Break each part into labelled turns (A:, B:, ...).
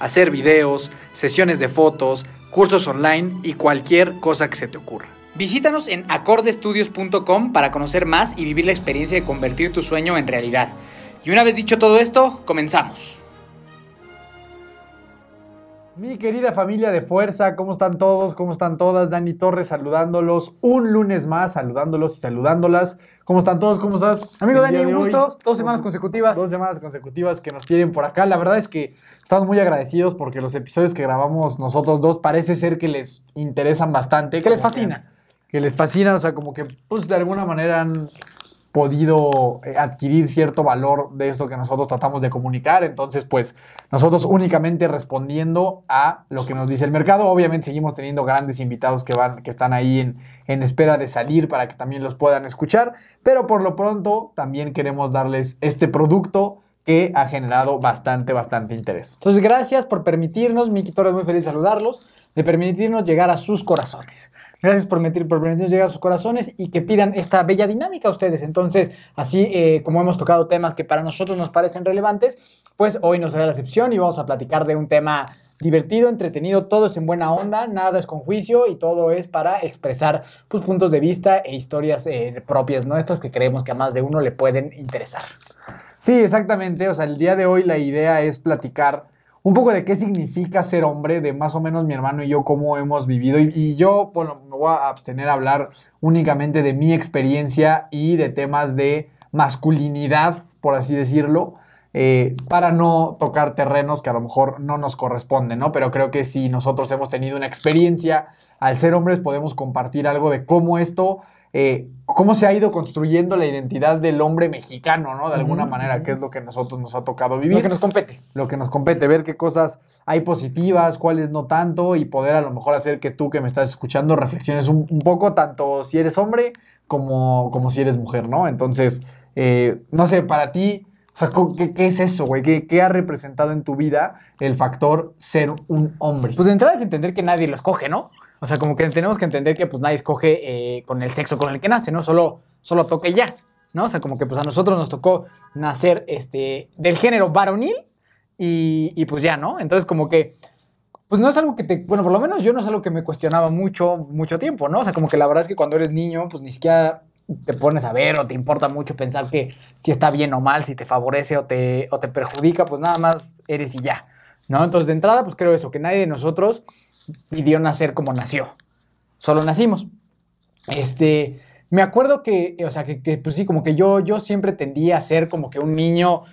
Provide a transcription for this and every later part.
A: hacer videos, sesiones de fotos, cursos online y cualquier cosa que se te ocurra.
B: Visítanos en acordestudios.com para conocer más y vivir la experiencia de convertir tu sueño en realidad. Y una vez dicho todo esto, comenzamos.
A: Mi querida familia de fuerza, ¿cómo están todos? ¿Cómo están todas? Dani Torres saludándolos un lunes más, saludándolos y saludándolas. ¿Cómo están todos? ¿Cómo estás?
B: Amigo Dani, un gusto. Dos semanas consecutivas.
A: Dos semanas consecutivas que nos tienen por acá. La verdad es que estamos muy agradecidos porque los episodios que grabamos nosotros dos parece ser que les interesan bastante.
B: Que les fascina.
A: Que, que les fascina, o sea, como que pues de alguna manera han podido eh, adquirir cierto valor de esto que nosotros tratamos de comunicar. Entonces, pues nosotros únicamente respondiendo a lo que nos dice el mercado. Obviamente seguimos teniendo grandes invitados que van, que están ahí en, en espera de salir para que también los puedan escuchar. Pero por lo pronto también queremos darles este producto que ha generado bastante, bastante interés.
B: Entonces, gracias por permitirnos, Miki Torres, muy feliz saludarlos, de permitirnos llegar a sus corazones. Gracias por, meter, por permitirnos llegar a sus corazones y que pidan esta bella dinámica a ustedes. Entonces, así eh, como hemos tocado temas que para nosotros nos parecen relevantes, pues hoy nos será la excepción y vamos a platicar de un tema divertido, entretenido, todo es en buena onda, nada es con juicio y todo es para expresar pues, puntos de vista e historias eh, propias nuestras que creemos que a más de uno le pueden interesar.
A: Sí, exactamente. O sea, el día de hoy la idea es platicar un poco de qué significa ser hombre, de más o menos mi hermano y yo cómo hemos vivido. Y, yo, bueno, me voy a abstener a hablar únicamente de mi experiencia y de temas de masculinidad, por así decirlo, eh, para no tocar terrenos que a lo mejor no nos corresponden, ¿no? Pero creo que si nosotros hemos tenido una experiencia al ser hombres, podemos compartir algo de cómo esto eh, cómo se ha ido construyendo la identidad del hombre mexicano, ¿no? De alguna manera, que es lo que a nosotros nos ha tocado vivir.
B: Lo que nos compete.
A: Lo que nos compete, ver qué cosas hay positivas, cuáles no tanto, y poder a lo mejor hacer que tú que me estás escuchando reflexiones un, poco, tanto si eres hombre como, como si eres mujer, ¿no? Entonces, eh, no sé, para ti, o sea, ¿qué, qué es eso, güey? ¿Qué, ¿Qué, ha representado en tu vida el factor ser un hombre?
B: Pues de entrada es entender que nadie lo escoge, ¿no? O sea, como que tenemos que entender que pues nadie escoge eh, con el sexo con el que nace, ¿no? Solo, solo toque ya. ¿no? O sea, como que pues a nosotros nos tocó nacer este, del género varonil y, y pues ya, ¿no? Entonces como que pues no es algo que te, bueno, por lo menos yo no es algo que me cuestionaba mucho, mucho tiempo, ¿no? O sea, como que la verdad es que cuando eres niño, pues ni siquiera te pones a ver o te importa mucho pensar que si está bien o mal, si te favorece o te, o te perjudica, pues nada más eres y ya, ¿no? Entonces, de entrada, pues creo eso, que nadie de nosotros pidió nacer como nació, solo nacimos. Este, me acuerdo que, o sea, que, pues sí, como que yo, yo siempre tendía a ser como que un niño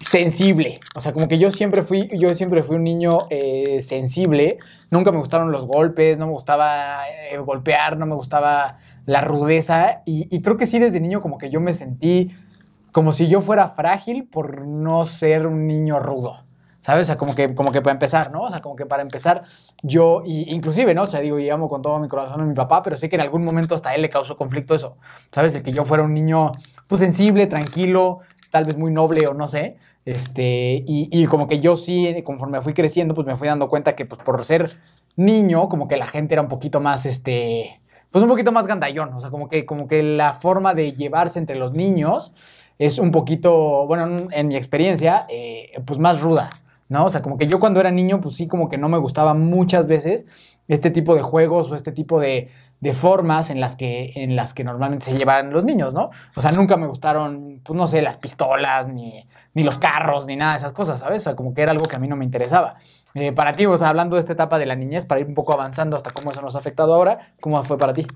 B: sensible. O sea, como que yo siempre fui, yo siempre fui un niño eh, sensible. Nunca me gustaron los golpes, no me gustaba eh, golpear, no me gustaba la rudeza. Y, y, creo que sí, desde niño como que yo me sentí como si yo fuera frágil por no ser un niño rudo. ¿Sabes? O como que, como que para empezar, ¿no? O sea, como que para empezar, yo, y, inclusive, ¿no? O sea, digo, y amo con todo mi corazón a mi papá, pero sé que en algún momento hasta él le causó conflicto eso. ¿Sabes? El que yo fuera un niño, pues, sensible, tranquilo, tal vez muy noble o no sé. Este, y, y, como que yo sí, conforme fui creciendo, pues me fui dando cuenta que pues, por ser niño, como que la gente era un poquito más, este, pues un poquito más gandallón. O sea, como que, como que la forma de llevarse entre los niños es un poquito, bueno, en mi experiencia, eh, pues más ruda. ¿No? O sea, como que yo cuando era niño, pues sí, como que no me gustaba muchas veces este tipo de juegos o este tipo de, de formas en las, que, en las que normalmente se llevan los niños, ¿no? O sea, nunca me gustaron, pues no sé, las pistolas, ni, ni los carros, ni nada de esas cosas, ¿sabes? O sea, como que era algo que a mí no me interesaba. Eh, para ti, o sea, hablando de esta etapa de la niñez, para ir un poco avanzando hasta cómo eso nos ha afectado ahora, ¿cómo fue para ti?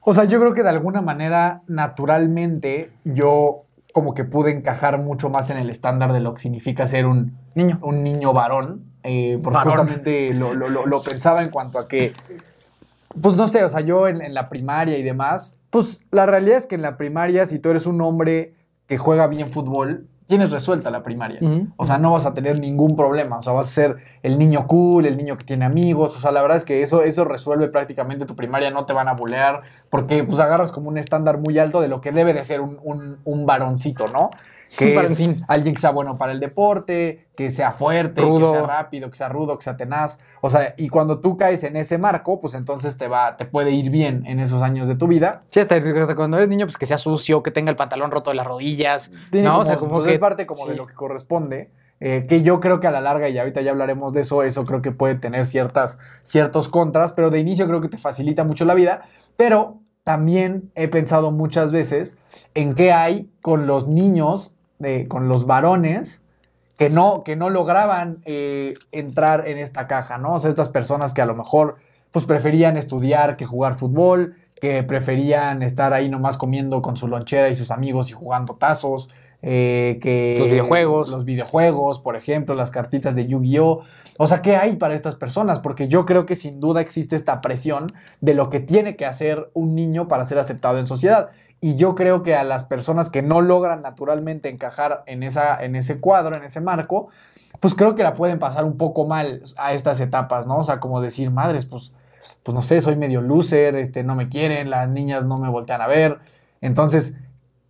A: O sea, yo creo que de alguna manera, naturalmente, yo como que pude encajar mucho más en el estándar de lo que significa ser un
B: niño,
A: un niño varón, eh, porque varón. justamente lo, lo, lo, lo, pensaba en cuanto a que, pues no sé, o sea, yo en, en, la primaria y demás, pues la realidad es que en la primaria, si tú eres un hombre que juega bien fútbol, tienes resuelta la primaria. Uh -huh. O sea, no vas a tener ningún problema. O sea, vas a ser el niño cool, el niño que tiene amigos. O sea, la verdad es que eso, eso resuelve prácticamente tu primaria. No te van a bulear porque pues agarras como un estándar muy alto de lo que debe de ser un, un, un varoncito, ¿no? Que es alguien que sea bueno para el deporte, que sea fuerte, rudo. que sea rápido, que sea rudo, que sea tenaz. O sea, y cuando tú caes en ese marco, pues entonces te va, te puede ir bien en esos años de tu vida.
B: Sí, hasta, hasta cuando eres niño, pues que sea sucio, que tenga el pantalón roto de las rodillas.
A: Tiene
B: ¿no?
A: Como, o sea, como pues que es parte como sí. de lo que corresponde. Eh, que yo creo que a la larga, y ahorita ya hablaremos de eso, eso creo que puede tener ciertas, ciertos contras, pero de inicio creo que te facilita mucho la vida. Pero también he pensado muchas veces en qué hay con los niños de, con los varones que no, que no lograban eh, entrar en esta caja, ¿no? O sea, estas personas que a lo mejor pues preferían estudiar que jugar fútbol, que preferían estar ahí nomás comiendo con su lonchera y sus amigos y jugando tazos, eh, que...
B: Los videojuegos.
A: Los videojuegos, por ejemplo, las cartitas de Yu-Gi-Oh! O sea, ¿qué hay para estas personas? Porque yo creo que sin duda existe esta presión de lo que tiene que hacer un niño para ser aceptado en sociedad. Y yo creo que a las personas que no logran naturalmente encajar en, esa, en ese cuadro, en ese marco, pues creo que la pueden pasar un poco mal a estas etapas, ¿no? O sea, como decir, madres, pues, pues no sé, soy medio loser, este, no me quieren, las niñas no me voltean a ver. Entonces,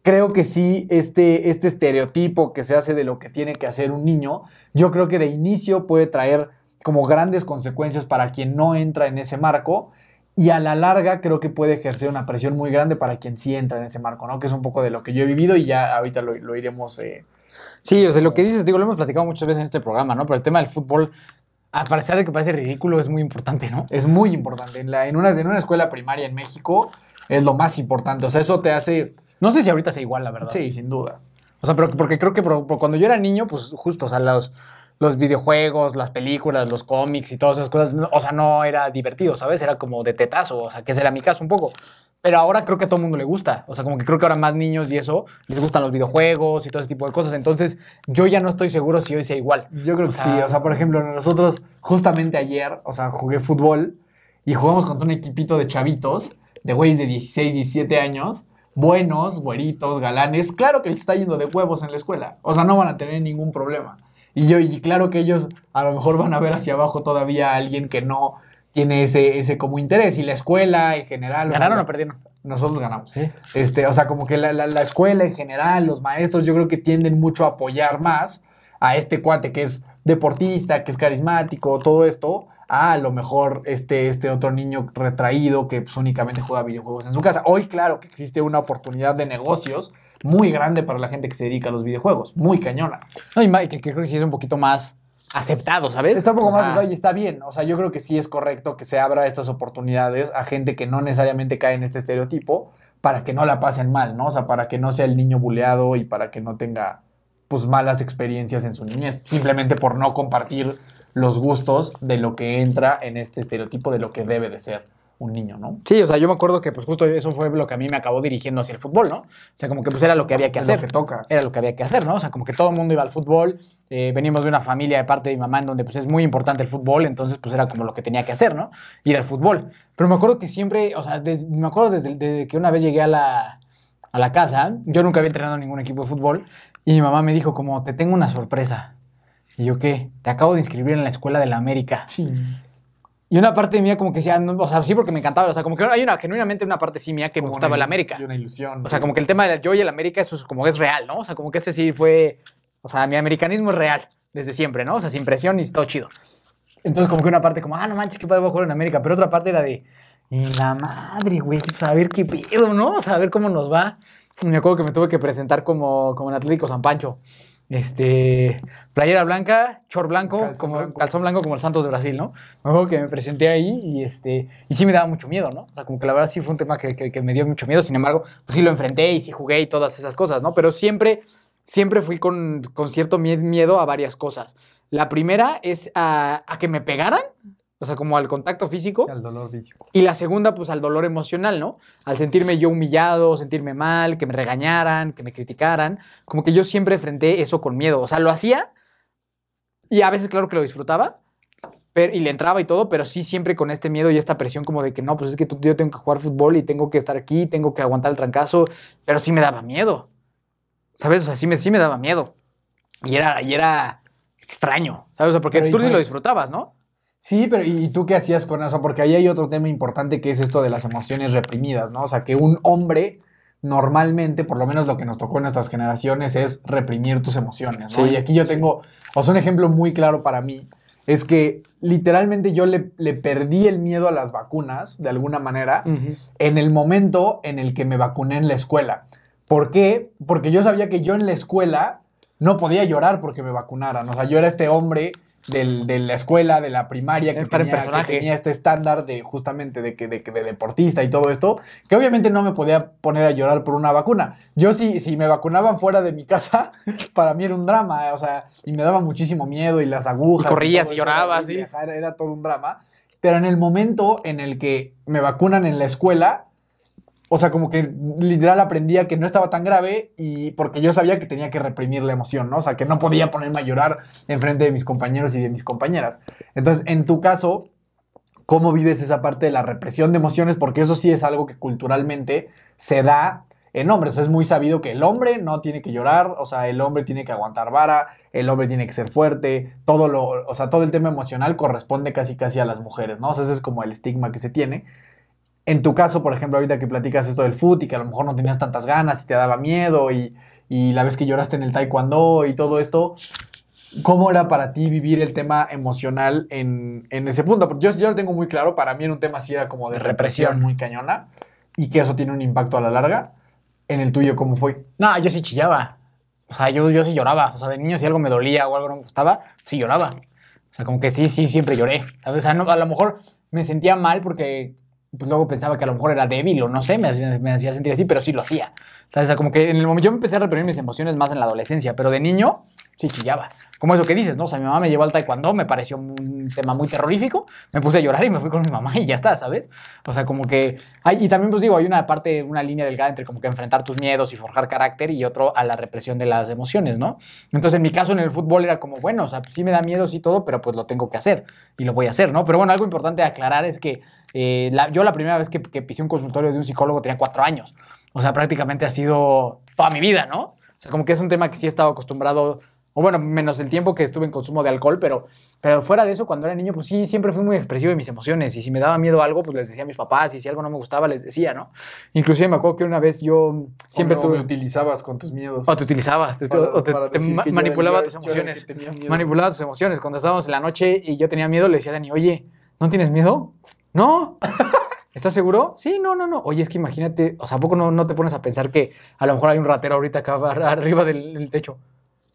A: creo que sí, este, este estereotipo que se hace de lo que tiene que hacer un niño, yo creo que de inicio puede traer como grandes consecuencias para quien no entra en ese marco y a la larga creo que puede ejercer una presión muy grande para quien sí entra en ese marco, ¿no? Que es un poco de lo que yo he vivido y ya ahorita lo, lo iremos... Eh,
B: sí, o sea, lo que dices, digo, lo hemos platicado muchas veces en este programa, ¿no? Pero el tema del fútbol, a pesar de que parece ridículo, es muy importante, ¿no?
A: Es muy importante. En, la, en, una, en una escuela primaria en México es lo más importante. O sea, eso te hace...
B: No sé si ahorita sea igual, la verdad.
A: Sí, sin duda.
B: O sea, pero porque creo que por, por cuando yo era niño, pues justo, o sea, los los videojuegos, las películas, los cómics y todas esas cosas, o sea, no era divertido, ¿sabes? Era como de tetazo, o sea, que ese era mi caso un poco. Pero ahora creo que a todo el mundo le gusta. O sea, como que creo que ahora más niños y eso les gustan los videojuegos y todo ese tipo de cosas. Entonces, yo ya no estoy seguro si hoy sea igual.
A: Yo creo que o sea, sí. O sea, por ejemplo, nosotros justamente ayer, o sea, jugué fútbol y jugamos contra un equipito de chavitos, de güeyes de 16, 17 años, buenos, güeritos, galanes. Claro que les está yendo de huevos en la escuela. O sea, no van a tener ningún problema. Y yo, y claro que ellos a lo mejor van a ver hacia abajo todavía a alguien que no tiene ese, ese como interés. Y la escuela en general.
B: ¿Ganaron o, sea, o perdieron?
A: Nosotros ganamos. ¿Sí? Este, o sea, como que la, la, la, escuela en general, los maestros, yo creo que tienden mucho a apoyar más a este cuate que es deportista, que es carismático, todo esto, a, a lo mejor este, este otro niño retraído que pues, únicamente juega videojuegos en su casa. Hoy, claro que existe una oportunidad de negocios muy grande para la gente que se dedica a los videojuegos, muy cañona.
B: No, y ma- que, creo que sí es un poquito más aceptado, ¿sabes?
A: Está un poco
B: O
A: más
B: sea,
A: y está bien. O sea, yo creo que sí es correcto que se abra estas oportunidades a gente que no necesariamente cae en este estereotipo para que no la pasen mal, ¿no? O sea, para que no sea el niño buleado y para que no tenga pues malas experiencias en su niñez, simplemente por no compartir los gustos de lo que entra en este estereotipo de lo que debe de ser un niño, ¿no?
B: Sí, o sea, yo me acuerdo que pues justo eso fue lo que a mí me acabó dirigiendo hacia el fútbol, ¿no? O sea, como que pues era lo que había que
A: lo
B: hacer.
A: que toca.
B: Era lo que había que hacer, ¿no? O sea, como que todo el mundo iba al fútbol. eh, venimos de una familia de parte de mi mamá en donde pues es muy importante el fútbol, entonces pues era como lo que tenía que hacer, ¿no? Ir al fútbol. Pero me acuerdo que siempre, o sea, me acuerdo desde, desde que una vez llegué a la, a la casa, yo nunca había entrenado en ningún equipo de fútbol, y mi mamá me dijo como, te tengo una sorpresa. Y yo, ¿qué? Te acabo de inscribir en la escuela de la América.
A: Sí.
B: Y una parte mía como que decía, no, o sea, sí porque me encantaba, o sea, como que hay una, genuinamente una parte sí mía que me
A: Como
B: gustaba
A: una
B: el América.
A: y una ilusión.
B: O sea, como que el tema del yo y el América, eso es como es real, ¿no? O sea, como que ese sí fue, o sea, mi americanismo es real desde siempre, ¿no? O sea, sin presión y todo chido. Entonces como que una parte como, ah, no manches, qué padre voy a jugar en América, pero otra parte era de, y la madre, güey, pues, a ver qué pedo, ¿no? O sea, a ver cómo nos va. Me acuerdo que me tuve que presentar como, como en Atlético San Pancho. Este, playera blanca, short blanco,
A: Calzón
B: como
A: blanco.
B: calzón blanco como el Santos de Brasil, ¿no? Me acuerdo que me presenté ahí y este, y sí me daba mucho miedo, ¿no? O sea, como que la verdad sí fue un tema que, que- que me dio mucho miedo, sin embargo, pues sí lo enfrenté y sí jugué y todas esas cosas, ¿no? Pero siempre, siempre fui con, con cierto mie- miedo a varias cosas. La primera es a, a que me pegaran, o sea, como al contacto físico.
A: al dolor físico.
B: Y la segunda, pues al dolor emocional, ¿no? Al sentirme yo humillado, sentirme mal, que me regañaran, que me criticaran. Como que yo siempre enfrenté eso con miedo. O sea, lo hacía y a veces, claro que lo disfrutaba pero, y le entraba y todo, pero sí siempre con este miedo y esta presión como de que no, pues es que tú- yo tengo que jugar fútbol y tengo que estar aquí, tengo que aguantar el trancazo, pero sí me daba miedo. ¿Sabes? O sea, sí me, sí me daba miedo. Y era, y era extraño, ¿sabes? O sea, porque
A: Pero,
B: tú sí lo disfrutabas, ¿no?
A: Sí, pero ¿y tú qué hacías con eso? Porque ahí hay otro tema importante que es esto de las emociones reprimidas, ¿no? O sea, que un hombre normalmente, por lo menos lo que nos tocó en nuestras generaciones, es reprimir tus emociones, ¿no?
B: Sí,
A: y aquí yo tengo, o sea, un ejemplo muy claro para mí es que literalmente yo le, le perdí el miedo a las vacunas, de alguna manera, en el momento en el que me vacuné en la escuela. ¿Por qué? Porque yo sabía que yo en la escuela no podía llorar porque me vacunaran. O sea, yo era este hombre del- de la escuela, de la primaria, que
B: Estar en
A: tenía, que
B: personaje.
A: tenía este estándar de justamente de que de, de deportista y todo esto, que obviamente no me podía poner a llorar por una vacuna. Yo si, si me vacunaban fuera de mi casa, para mí era un drama, o sea, y me daba muchísimo miedo y las agujas.
B: Y corrías y
A: era
B: llorabas, sí.
A: era todo un drama. Pero en el momento en el que me vacunan en la escuela, o sea, como que literal aprendía que no estaba tan grave y porque yo sabía que tenía que reprimir la emoción, ¿no? O sea, que no podía ponerme a llorar enfrente de mis compañeros y de mis compañeras. Entonces, en tu caso, ¿cómo vives esa parte de la represión de emociones? Porque eso sí es algo que culturalmente se da en hombres. Es muy sabido que el hombre no tiene que llorar, o sea, el hombre tiene que aguantar vara, el hombre tiene que ser fuerte, todo lo, o sea, todo el tema emocional corresponde casi casi a las mujeres, ¿no? O sea, ese es como el estigma que se tiene. En tu caso, por ejemplo, ahorita que platicas esto del fútbol y que a lo mejor no tenías tantas ganas y te daba miedo y, y la vez que lloraste en el taekwondo y todo esto, ¿cómo era para ti vivir el tema emocional en, en ese punto? Porque yo, yo lo tengo muy claro, para mí en un tema así era como de represión muy cañona y que eso tiene un impacto a la larga. En el tuyo, ¿cómo fue?
B: No, yo sí chillaba. O sea, yo, yo sí lloraba. O sea, de niño si algo me dolía o algo no me gustaba, sí lloraba. O sea, como que sí, sí, siempre lloré. O sea, no- a lo mejor me sentía mal porque pues, luego pensaba que a lo mejor era débil o no sé, me, me hacía sentir así, pero sí lo hacía. ¿Sabes? O sea, como que en el momento yo empecé a reprimir mis emociones más en la adolescencia, pero de niño sí chillaba. Como eso que dices, ¿no? O sea, mi mamá me llevó al taekwondo, me pareció un tema muy terrorífico, me puse a llorar y me fui con mi mamá y ya está, ¿sabes? O sea, como que... Hay, y también, pues digo, hay una parte, una línea delgada entre como que enfrentar tus miedos y forjar carácter y otro a la represión de las emociones, ¿no? Entonces, en mi caso, en el fútbol era como, bueno, o sea, sí me da miedo, sí todo, pero pues lo tengo que hacer y lo voy a hacer, ¿no? Pero bueno, algo importante aclarar es que eh, yo la primera vez que, que pisé un consultorio de un psicólogo tenía cuatro años. O sea, prácticamente ha sido toda mi vida, ¿no? O sea, como que es un tema que sí he estado acostumbrado, o bueno, menos el tiempo que estuve en consumo de alcohol, pero, pero fuera de eso, cuando era niño, pues sí, siempre fui muy expresivo de mis emociones. Y si me daba miedo algo, pues les decía a mis papás, y si algo no me gustaba, les decía, ¿no? Inclusive me acuerdo que una vez yo siempre
A: ¿O no
B: tuve...
A: me utilizabas con tus miedos.
B: O te utilizabas, te-
A: Para-
B: o te, te ma- manipulaba tus emociones. Manipulaba tus emociones. Cuando estábamos en la noche y yo tenía miedo, le decía a Dani, oye, ¿No tienes miedo? No. ¿Estás seguro? Sí, no, no, no. Oye, es que imagínate, o sea, ¿a poco no, no te pones a pensar que a lo mejor hay un ratero ahorita acá ar- arriba del, del techo?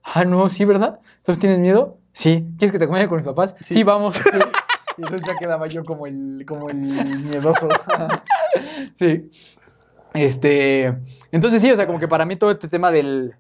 B: Ah, no, sí, ¿verdad? ¿Entonces tienes miedo? Sí. ¿Quieres que te acompañe con mis papás? Sí, vamos.
A: Y entonces ya quedaba yo como el, como el miedoso.
B: Sí. Este. Entonces sí, o sea, como que para mí todo este tema del,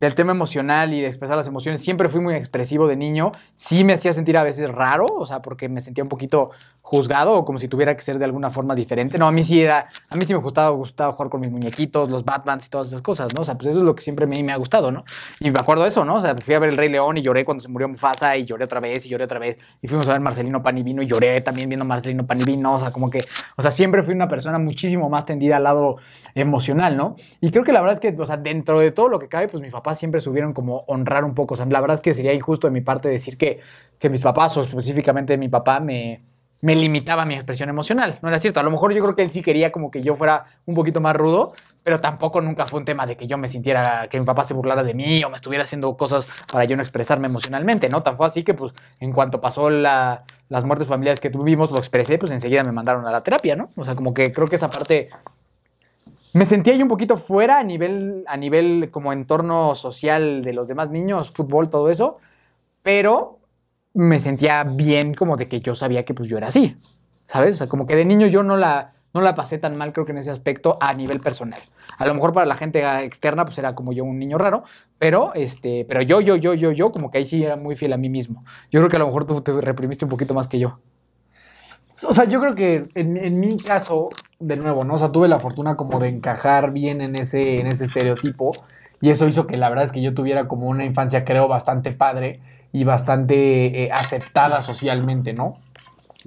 B: del tema emocional y de expresar las emociones, siempre fui muy expresivo de niño. Sí me hacía sentir a veces raro, o sea, porque me sentía un poquito juzgado o como si tuviera que ser de alguna forma diferente. No, a mí sí era, a mí sí me gustaba, gustaba jugar con mis muñequitos, los Batmans y todas esas cosas, ¿no? O sea, pues eso es lo que siempre me, me ha gustado, ¿no? Y me acuerdo de eso, ¿no? O sea, fui a ver El Rey León y lloré cuando se murió Mufasa y lloré otra vez y lloré otra vez. Y fuimos a ver Marcelino Pan y Vino y lloré también viendo Marcelino Pan y Vino. O sea, como que, o sea, siempre fui una persona muchísimo más tendida al lado emocional, ¿no? Y creo que la verdad es que, o sea, dentro de todo lo que cabe, pues mis papás siempre subieron como honrar un poco. O sea, la verdad es que sería injusto de mi parte decir que, que mis papás, o específicamente mi papá, me, me limitaba mi expresión emocional. No era cierto. A lo mejor yo creo que él sí quería como que yo fuera un poquito más rudo, pero tampoco nunca fue un tema de que yo me sintiera, que mi papá se burlara de mí o me estuviera haciendo cosas para yo no expresarme emocionalmente, ¿no? Tan fue así que, pues, en cuanto pasó la- las muertes familiares que tuvimos, lo expresé, pues enseguida me mandaron a la terapia, ¿no? O sea, como que creo que esa parte me sentía yo un poquito fuera a nivel, a nivel como entorno social de los demás niños, fútbol, todo eso, pero me sentía bien como de que yo sabía que pues yo era así, ¿sabes? O sea, como que de niño yo no la, no la pasé tan mal, creo que en ese aspecto a nivel personal. A lo mejor para la gente externa pues era como yo un niño raro, pero, este, pero yo, yo, yo, yo, yo, como que ahí sí era muy fiel a mí mismo. Yo creo que a lo mejor tú te reprimiste un poquito más que yo.
A: O sea, yo creo que en, en mi caso, de nuevo, ¿no? O sea, tuve la fortuna como de encajar bien en ese, en ese estereotipo. Y eso hizo que la verdad es que yo tuviera como una infancia, creo, bastante padre y bastante eh, aceptada socialmente, ¿no?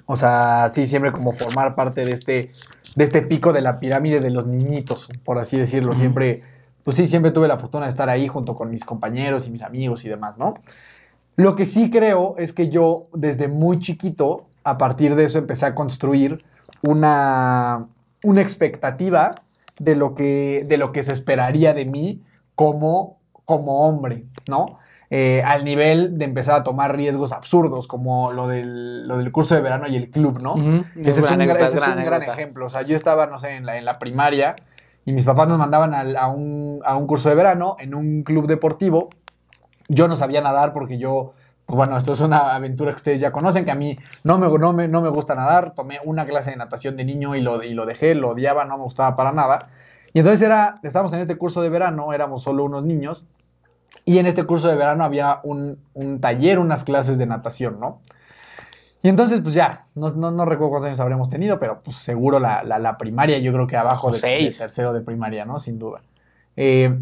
A: O sea, sí, siempre como formar parte de este, de este pico de la pirámide de los niñitos, por así decirlo. Siempre, pues sí, siempre tuve la fortuna de estar ahí junto con mis compañeros y mis amigos y demás, ¿no? Lo que sí creo es que yo desde muy chiquito, a partir de eso, empecé a construir una, una expectativa de lo, que, de lo que se esperaría de mí como, como hombre, ¿no? Eh, al nivel de empezar a tomar riesgos absurdos, como lo del, lo del curso de verano y el club, ¿no? Ese es un, gran, ese es un gran ejemplo. O sea, yo estaba, no sé, en la, en la primaria y mis papás nos mandaban a, un, a un curso de verano en un club deportivo. Yo no sabía nadar porque yo, bueno, esto es una aventura que ustedes ya conocen, que a mí no me, no me, no me gusta nadar. Tomé una clase de natación de niño y lo, y lo dejé, lo odiaba, no me gustaba para nada. Y entonces era, estábamos en este curso de verano, éramos solo unos niños. Y en este curso de verano había un, un taller, unas clases de natación, ¿no? Y entonces, pues ya, no, no, no recuerdo cuántos años habremos tenido, pero pues seguro la, la, la primaria, yo creo que abajo de tercero de primaria, ¿no? Sin duda. Eh,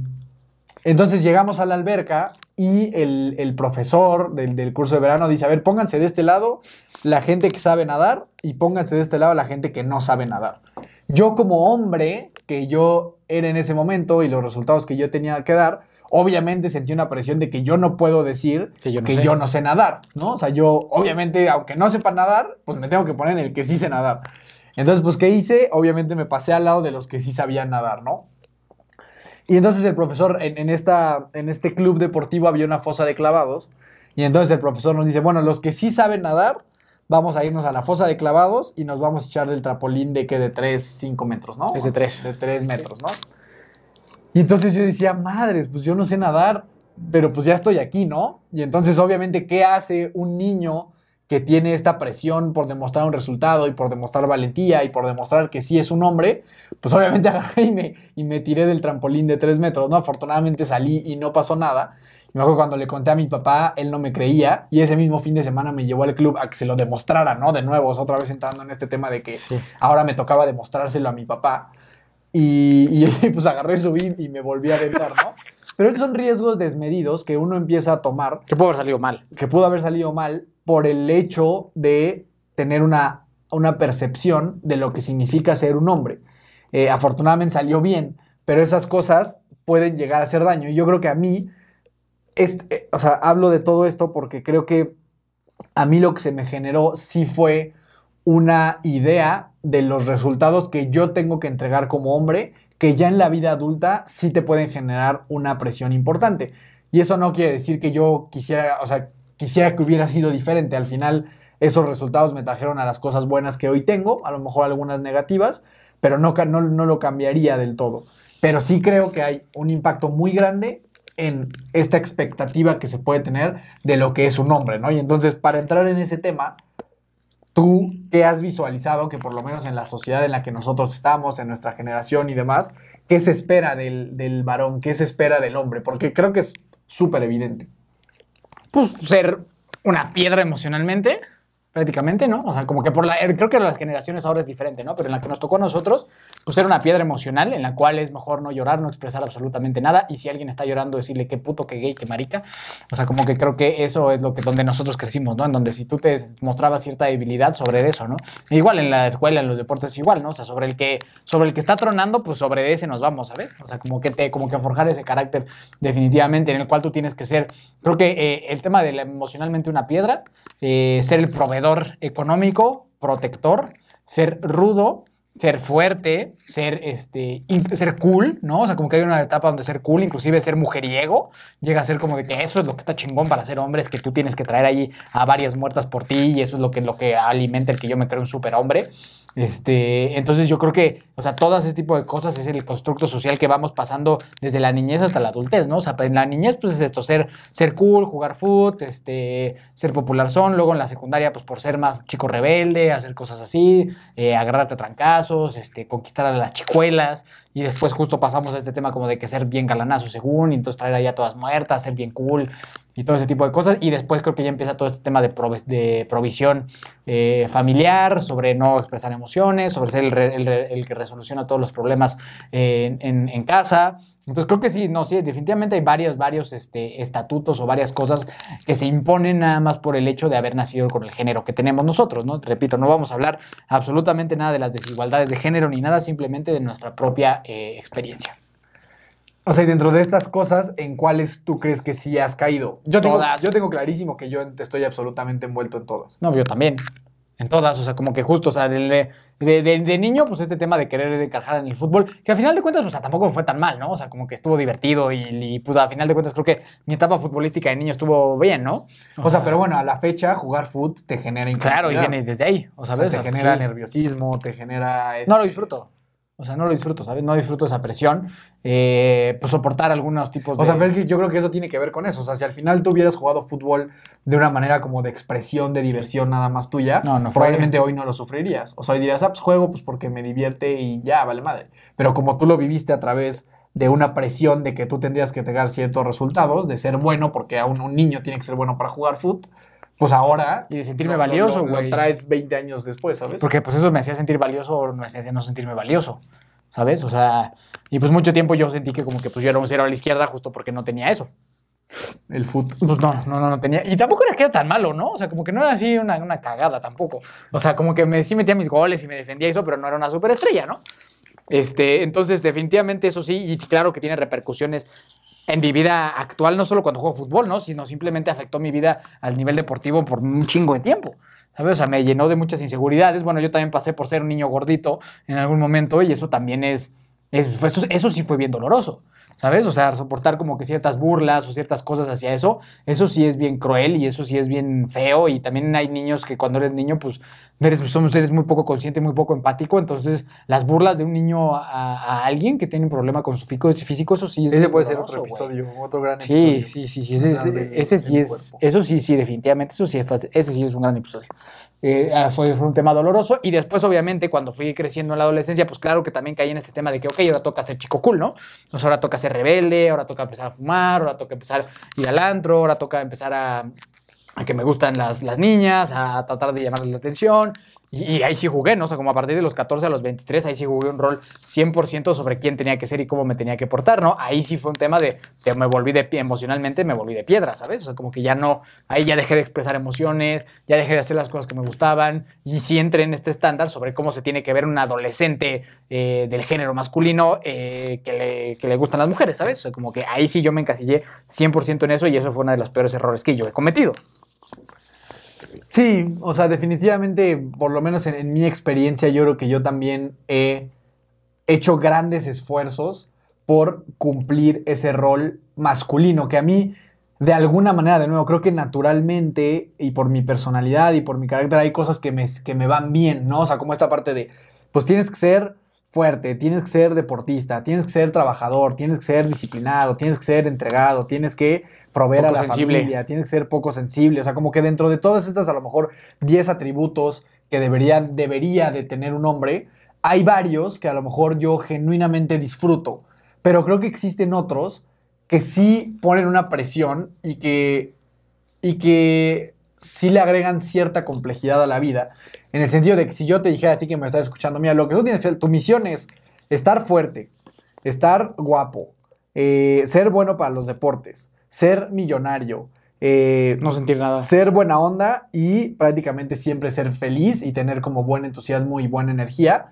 A: entonces llegamos a la alberca y el, el profesor del, del curso de verano dice, a ver, pónganse de este lado la gente que sabe nadar y pónganse de este lado la gente que no sabe nadar. Yo como hombre, que yo era en ese momento y los resultados que yo tenía que dar, obviamente sentí una presión de que yo no puedo decir
B: Que yo no
A: que
B: sé.
A: yo no sé nadar, ¿no? O sea, yo obviamente, aunque no sepa nadar, pues me tengo que poner en el que sí sé nadar. Entonces, pues, ¿qué hice? Obviamente me pasé al lado de los que sí sabían nadar, ¿no? Y entonces el profesor, en, en esta, en este club deportivo había una fosa de clavados. Y entonces el profesor nos dice, bueno, los que sí saben nadar, vamos a irnos a la fosa de clavados y nos vamos a echar del trampolín de que de 3, 5 metros, ¿no?
B: Es de tres.
A: De 3 metros, ¿no? Y entonces yo decía, madres, pues yo no sé nadar, pero pues ya estoy aquí, ¿no? Y entonces obviamente, ¿qué hace un niño que tiene esta presión por demostrar un resultado y por demostrar valentía y por demostrar que sí es un hombre? Pues obviamente agarré y me, y me tiré del trampolín de tres metros, ¿no? Afortunadamente salí y no pasó nada. Y me acuerdo cuando le conté a mi papá, él no me creía y ese mismo fin de semana me llevó al club a que se lo demostrara, ¿no? De nuevo, otra vez entrando en este tema de que
B: Sí.
A: ahora me tocaba demostrárselo a mi papá. Y, y, pues agarré, subí y me volví a aventar, ¿no? Pero esos son riesgos desmedidos que uno empieza a tomar,
B: Que pudo haber salido mal.
A: que pudo haber salido mal por el hecho de tener una, una percepción de lo que significa ser un hombre. Eh, afortunadamente salió bien, pero esas cosas pueden llegar a hacer daño. Y yo creo que a mí, este, eh, o sea, hablo de todo esto porque creo que a mí lo que se me generó sí fue una idea de los resultados que yo tengo que entregar como hombre, que ya en la vida adulta sí te pueden generar una presión importante. Y eso no quiere decir que yo quisiera, o sea, quisiera que hubiera sido diferente. Al final, esos resultados me trajeron a las cosas buenas que hoy tengo, a lo mejor algunas negativas, pero no, no, no lo cambiaría del todo. Pero sí creo que hay un impacto muy grande en esta expectativa que se puede tener de lo que es un hombre, ¿no? Y entonces, para entrar en ese tema, tú qué has visualizado que por lo menos en la sociedad en la que nosotros estamos, en nuestra generación y demás, ¿qué se espera del, del varón? ¿Qué se espera del hombre? Porque creo que es súper evidente.
B: Pues ser una piedra emocionalmente, prácticamente, ¿no? O sea, como que por la. Creo que las generaciones ahora es diferente, ¿no? Pero en la que nos tocó a nosotros, pues era una piedra emocional en la cual es mejor no llorar, no expresar absolutamente nada. Y si alguien está llorando, decirle qué puto, qué gay, qué marica. O sea, como que creo que eso es lo que donde nosotros crecimos, ¿no? En donde si tú te mostrabas cierta debilidad sobre eso, ¿no? igual en la escuela, en los deportes, igual, ¿no? O sea, sobre el que, sobre el que está tronando, pues sobre ese nos vamos, ¿sabes? O sea, como que te, como que forjar ese carácter definitivamente en el cual tú tienes que ser. Creo que eh, el tema de la, emocionalmente una piedra, eh, ser el proveedor económico, protector, ser rudo, ser fuerte, ser, este, ser cool, ¿no? O sea, como que hay una etapa donde ser cool, inclusive ser mujeriego, llega a ser como de que eso es lo que está chingón para ser hombre, es que tú tienes que traer ahí a varias muertas por ti y eso es lo que, lo que alimenta el que yo me creo un superhombre. Este, entonces yo creo que, o sea, todo ese tipo de cosas es el constructo social que vamos pasando desde la niñez hasta la adultez, ¿no? O sea, en la niñez, pues es esto, ser, ser cool, jugar foot, este, ser popular son, luego en la secundaria, pues por ser más chico rebelde, hacer cosas así, eh, agarrarte a este, conquistar a las chicuelas, y después justo pasamos a este tema como de que ser bien galanazo según, y entonces traer ahí a todas muertas, ser bien cool y todo ese tipo de cosas. Y después creo que ya empieza todo este tema de, provisión eh, familiar, sobre no expresar emociones, sobre ser el, el, que resoluciona todos los problemas en, en casa. Entonces creo que sí, no, sí, definitivamente hay varios, varios este, estatutos o varias cosas que se imponen nada más por el hecho de haber nacido con el género que tenemos nosotros, ¿no? Repito, no vamos a hablar absolutamente nada de las desigualdades de género ni nada, simplemente de nuestra propia eh, experiencia.
A: O sea, y dentro de estas cosas, ¿en cuáles tú crees que sí has caído? Yo tengo, todas. Yo tengo clarísimo que yo estoy absolutamente envuelto en todas.
B: No, yo también. En todas, o sea, como que justo, o sea, de, de, niño, pues este tema de querer encajar en el fútbol, que al final de cuentas, o sea, tampoco fue tan mal, ¿no? O sea, como que estuvo divertido y, pues al final de cuentas creo que mi etapa futbolística de niño estuvo bien, ¿no?
A: O, sea, pero bueno, a la fecha jugar fútbol te genera
B: Claro, y viene desde ahí, o, sea,
A: te genera nerviosismo, te genera...
B: No lo disfruto. O sea, no lo disfruto, ¿sabes? No disfruto esa presión. Eh, pues soportar algunos tipos
A: de... O sea, yo creo que eso tiene que ver con eso. O sea, si al final tú hubieras jugado fútbol de una manera como de expresión, de diversión nada más tuya, no, no probablemente hoy no lo sufrirías. O sea, hoy dirías, ah, pues juego pues porque me divierte y ya, vale madre. Pero como tú lo viviste a través de una presión de que tú tendrías que tener ciertos resultados, de ser bueno, porque aún un niño tiene que ser bueno para jugar fútbol, pues ahora.
B: Y de sentirme valioso,
A: güey. Lo, traes 20 años después, ¿sabes?
B: Porque pues eso me hacía sentir valioso o me hacía no sentirme valioso, ¿sabes? O sea, y pues mucho tiempo yo sentí que como que pues yo era un cero a la izquierda justo porque no tenía eso.
A: El foot.
B: Pues no, no, no, no tenía. Y tampoco era que era tan malo, ¿no? O sea, como que no era así una, una cagada tampoco. O sea, como que me, sí metía mis goles y me defendía eso, pero no era una superestrella, ¿no? Este, entonces, definitivamente eso sí, y claro que tiene repercusiones en mi vida actual, no solo cuando juego fútbol, ¿no? Sino simplemente afectó mi vida al nivel deportivo por un chingo de tiempo. ¿Sabes? O sea, me llenó de muchas inseguridades. Bueno, yo también pasé por ser un niño gordito en algún momento y eso también es, es eso, eso sí fue bien doloroso. ¿sabes? O sea, soportar como que ciertas burlas o ciertas cosas hacia eso, eso sí es bien cruel y eso sí es bien feo y también hay niños que cuando eres niño, pues eres, somos seres muy poco consciente, muy poco empático, entonces las burlas de un niño a, alguien que tiene un problema con su físico, eso sí es...
A: Ese puede ser otro episodio, otro gran episodio.
B: Sí, sí, sí, ese, ese, sí es, eso sí, sí, definitivamente, eso sí, ese sí es un gran episodio. Eh, ah, fue, un tema doloroso. Y después, obviamente, cuando fui creciendo en la adolescencia, pues claro que también caí en este tema de que, ok, ahora toca ser chico cool, ¿no? Pues ahora toca ser rebelde, ahora toca empezar a fumar, ahora toca empezar a ir al antro, ahora toca empezar a, a que me gustan las, las niñas, a tratar de llamarles la atención. Y, ahí sí jugué, ¿no? O sea, como a partir de los 14 a los 23, ahí sí jugué un rol 100% sobre quién tenía que ser y cómo me tenía que portar, ¿no? Ahí sí fue un tema de, me volví de pie, emocionalmente me volví de piedra, ¿sabes? O sea, como que ya no, ahí ya dejé de expresar emociones, ya dejé de hacer las cosas que me gustaban y sí entré en este estándar sobre cómo se tiene que ver un adolescente eh, del género masculino eh, que, le, que le gustan las mujeres, ¿sabes? O sea, como que ahí sí yo me encasillé 100% en eso y eso fue uno de los peores errores que yo he cometido.
A: Sí, o sea, definitivamente, por lo menos en, mi experiencia, yo creo que yo también he hecho grandes esfuerzos por cumplir ese rol masculino, que a mí de alguna manera, de nuevo, creo que naturalmente y por mi personalidad y por mi carácter hay cosas que me, que me van bien, ¿no? O sea, como esta parte de, pues tienes que ser fuerte, tienes que ser deportista, tienes que ser trabajador, tienes que ser disciplinado, tienes que ser entregado, tienes que proveer a la familia, tienes que ser poco sensible, o sea, como que dentro de todas estas a lo mejor 10 atributos que debería, debería de tener un hombre, hay varios que a lo mejor yo genuinamente disfruto, pero creo que existen otros que sí ponen una presión y que, y que sí le agregan cierta complejidad a la vida. En el sentido de que si yo te dijera a ti que me estás escuchando, mira, lo que tú tienes que hacer, tu misión es estar fuerte, estar guapo, eh, ser bueno para los deportes, ser millonario, eh,
B: no sentir nada.
A: Ser buena onda y prácticamente siempre ser feliz y tener como buen entusiasmo y buena energía.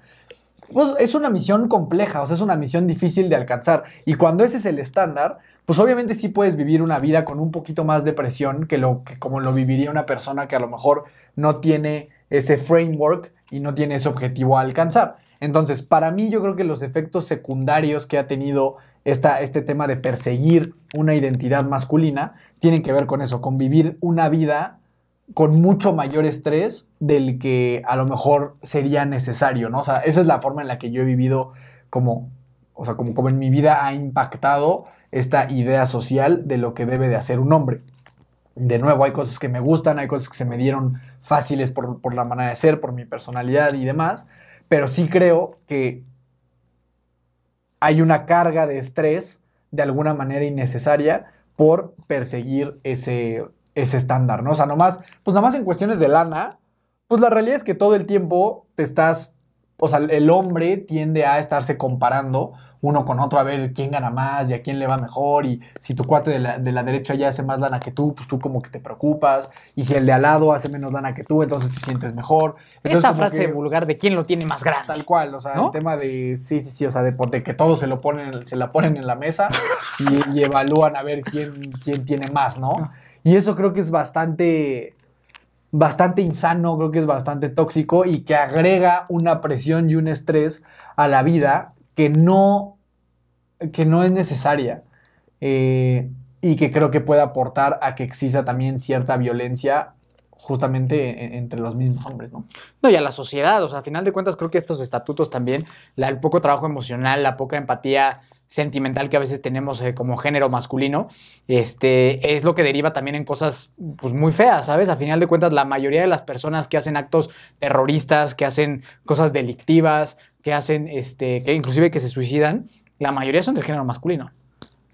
A: Pues es una misión compleja, o sea, es una misión difícil de alcanzar. Y cuando ese es el estándar, pues obviamente sí puedes vivir una vida con un poquito más de presión que, lo, que como lo viviría una persona que a lo mejor no tiene ese framework y no tiene ese objetivo a alcanzar. Entonces, para mí yo creo que los efectos secundarios que ha tenido esta, este tema de perseguir una identidad masculina tienen que ver con eso, con vivir una vida con mucho mayor estrés del que a lo mejor sería necesario, ¿no? O sea, esa es la forma en la que yo he vivido como, o sea, como, como en mi vida ha impactado esta idea social de lo que debe de hacer un hombre. De nuevo, hay cosas que me gustan, hay cosas que se me dieron fáciles por, por la manera de ser, por mi personalidad y demás, pero sí creo que hay una carga de estrés de alguna manera innecesaria por perseguir ese, ese estándar, ¿no? O sea, nomás, pues nada más en cuestiones de lana, pues la realidad es que todo el tiempo te estás, o sea, el hombre tiende a estarse comparando uno con otro a ver quién gana más y a quién le va mejor y si tu cuate de la, de la, derecha ya hace más lana que tú, pues tú como que te preocupas y si el de al lado hace menos lana que tú, entonces te sientes mejor.
B: Entonces, Esta frase vulgar de quién lo tiene más grande.
A: Tal cual, o sea, el tema de, sí, sí, sí, o sea, de, de que todos se lo ponen, se la ponen en la mesa y, y evalúan a ver quién, quién tiene más, ¿no? Y eso creo que es bastante, bastante insano, creo que es bastante tóxico y que agrega una presión y un estrés a la vida que no, que no es necesaria. Eh, y que creo que puede aportar a que exista también cierta violencia justamente entre los mismos hombres, ¿no?
B: No, y a la sociedad, o sea, a final de cuentas creo que estos estatutos también, el poco trabajo emocional, la poca empatía sentimental que a veces tenemos eh, como género masculino, este, es lo que deriva también en cosas pues, muy feas, ¿sabes? A final de cuentas, la mayoría de las personas que hacen actos terroristas, que hacen cosas delictivas, que hacen, este, que inclusive que se suicidan, la mayoría son del género masculino.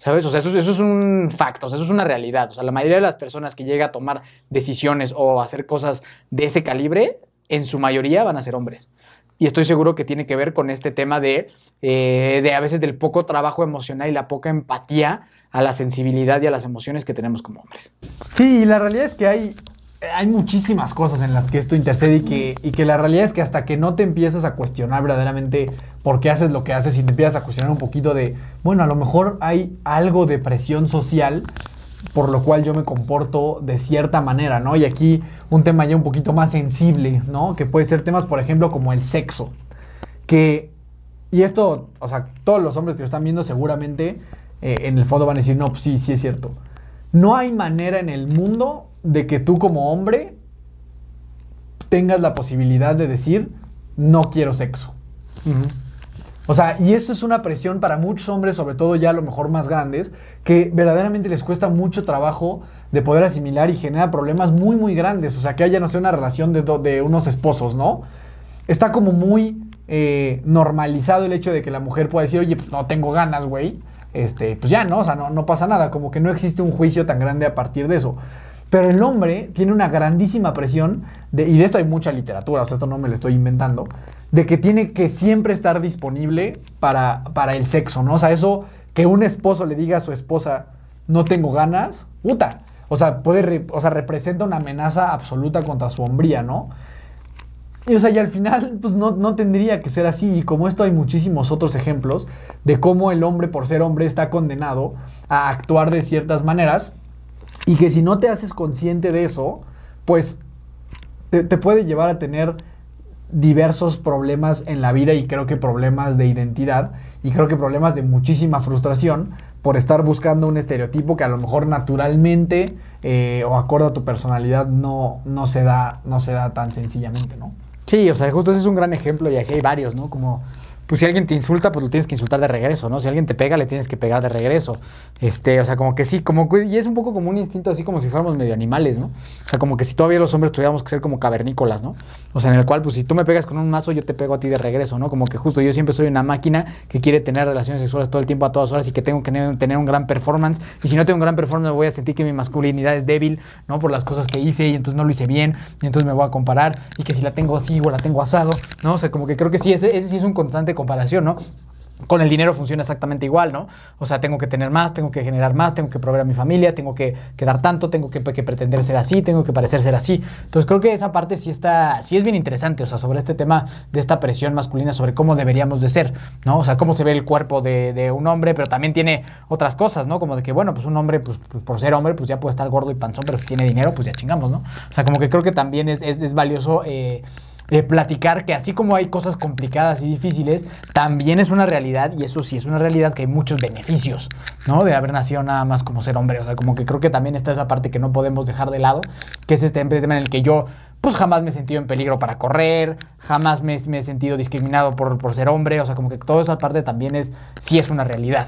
B: ¿Sabes? O sea, eso, es un facto, o sea, eso es una realidad. O sea, la mayoría de las personas que llega a tomar decisiones o hacer cosas de ese calibre, en su mayoría van a ser hombres. Y estoy seguro que tiene que ver con este tema de, eh, de a veces del poco trabajo emocional y la poca empatía a la sensibilidad y a las emociones que tenemos como hombres.
A: Sí, la realidad es que hay, hay muchísimas cosas en las que esto intercede y que, y que la realidad es que hasta que no te empiezas a cuestionar verdaderamente por qué haces lo que haces y te empiezas a cuestionar un poquito de, bueno, a lo mejor hay algo de presión social por lo cual yo me comporto de cierta manera, ¿no? Y aquí un tema ya un poquito más sensible, ¿no? Que puede ser temas, por ejemplo, como el sexo. Que, y esto, o sea, todos los hombres que lo están viendo seguramente eh, en el fondo van a decir, no, pues sí, sí es cierto. No hay manera en el mundo de que tú como hombre tengas la posibilidad de decir, no quiero sexo. O sea, y eso es una presión para muchos hombres, sobre todo ya a lo mejor más grandes, que verdaderamente les cuesta mucho trabajo de poder asimilar y genera problemas muy, muy grandes. O sea, que haya, no sé, una relación de, de unos esposos, ¿no? Está como muy eh, normalizado el hecho de que la mujer pueda decir, oye, pues no tengo ganas, güey. Este, pues ya, ¿no? O sea, no, no pasa nada. Como que no existe un juicio tan grande a partir de eso. Pero el hombre tiene una grandísima presión, de, y de esto hay mucha literatura, o sea, esto no me lo estoy inventando, de que tiene que siempre estar disponible para, para el sexo, ¿no? O sea, eso que un esposo le diga a su esposa, no tengo ganas, puta. O sea, puede, o sea, representa una amenaza absoluta contra su hombría, ¿no? Y, o sea, y al final, pues no, no, tendría que ser así. Y como esto hay muchísimos otros ejemplos de cómo el hombre, por ser hombre, está condenado a actuar de ciertas maneras. Y que si no te haces consciente de eso, pues te, puede llevar a tener diversos problemas en la vida y creo que problemas de identidad y creo que problemas de muchísima frustración por estar buscando un estereotipo que a lo mejor naturalmente eh, o acorde a tu personalidad no, no, se da, no se da tan sencillamente, ¿no?
B: Sí, o sea, justo ese es un gran ejemplo y así hay varios, ¿no? Como pues si alguien te insulta, pues lo tienes que insultar de regreso, ¿no? Si alguien te pega, le tienes que pegar de regreso. Este, o sea, como que sí, como y es un poco como un instinto así como si fuéramos medio animales, ¿no? O sea, como que si todavía los hombres tuviéramos que ser como cavernícolas, ¿no? O sea, en el cual, pues si tú me pegas con un mazo, yo te pego a ti de regreso, ¿no? Como que justo yo siempre soy una máquina que quiere tener relaciones sexuales todo el tiempo a todas horas y que tengo que tener un gran performance. Y si no tengo un gran performance, voy a sentir que mi masculinidad es débil, ¿no? Por las cosas que hice y entonces no lo hice bien y entonces me voy a comparar y que si la tengo así o la tengo asado, ¿no? O sea, como que creo que sí, ese, ese sí es un constante comparación, ¿no? con el dinero funciona exactamente igual, ¿no? O sea, tengo que tener más, tengo que generar más, tengo que proveer a mi familia, tengo que, dar tanto, tengo que, pretender ser así, tengo que parecer ser así. Entonces creo que esa parte sí está, sí es bien interesante, o sea, sobre este tema de esta presión masculina, sobre cómo deberíamos de ser, ¿no? O sea, cómo se ve el cuerpo de, un hombre, pero también tiene otras cosas, ¿no? Como de que, bueno, pues un hombre, pues, pues, por ser hombre, pues ya puede estar gordo y panzón, pero si tiene dinero, pues ya chingamos, ¿no? O sea, como que creo que también es, es, valioso... Eh, platicar que así como hay cosas complicadas y difíciles, también es una realidad, y eso sí es una realidad, que hay muchos beneficios, ¿no? De haber nacido nada más como ser hombre. O sea, como que creo que también está esa parte que no podemos dejar de lado, que es este tema en el que yo pues jamás me he sentido en peligro para correr, jamás me, he sentido discriminado por, por, ser hombre, o sea, como que toda esa parte también es, sí es una realidad.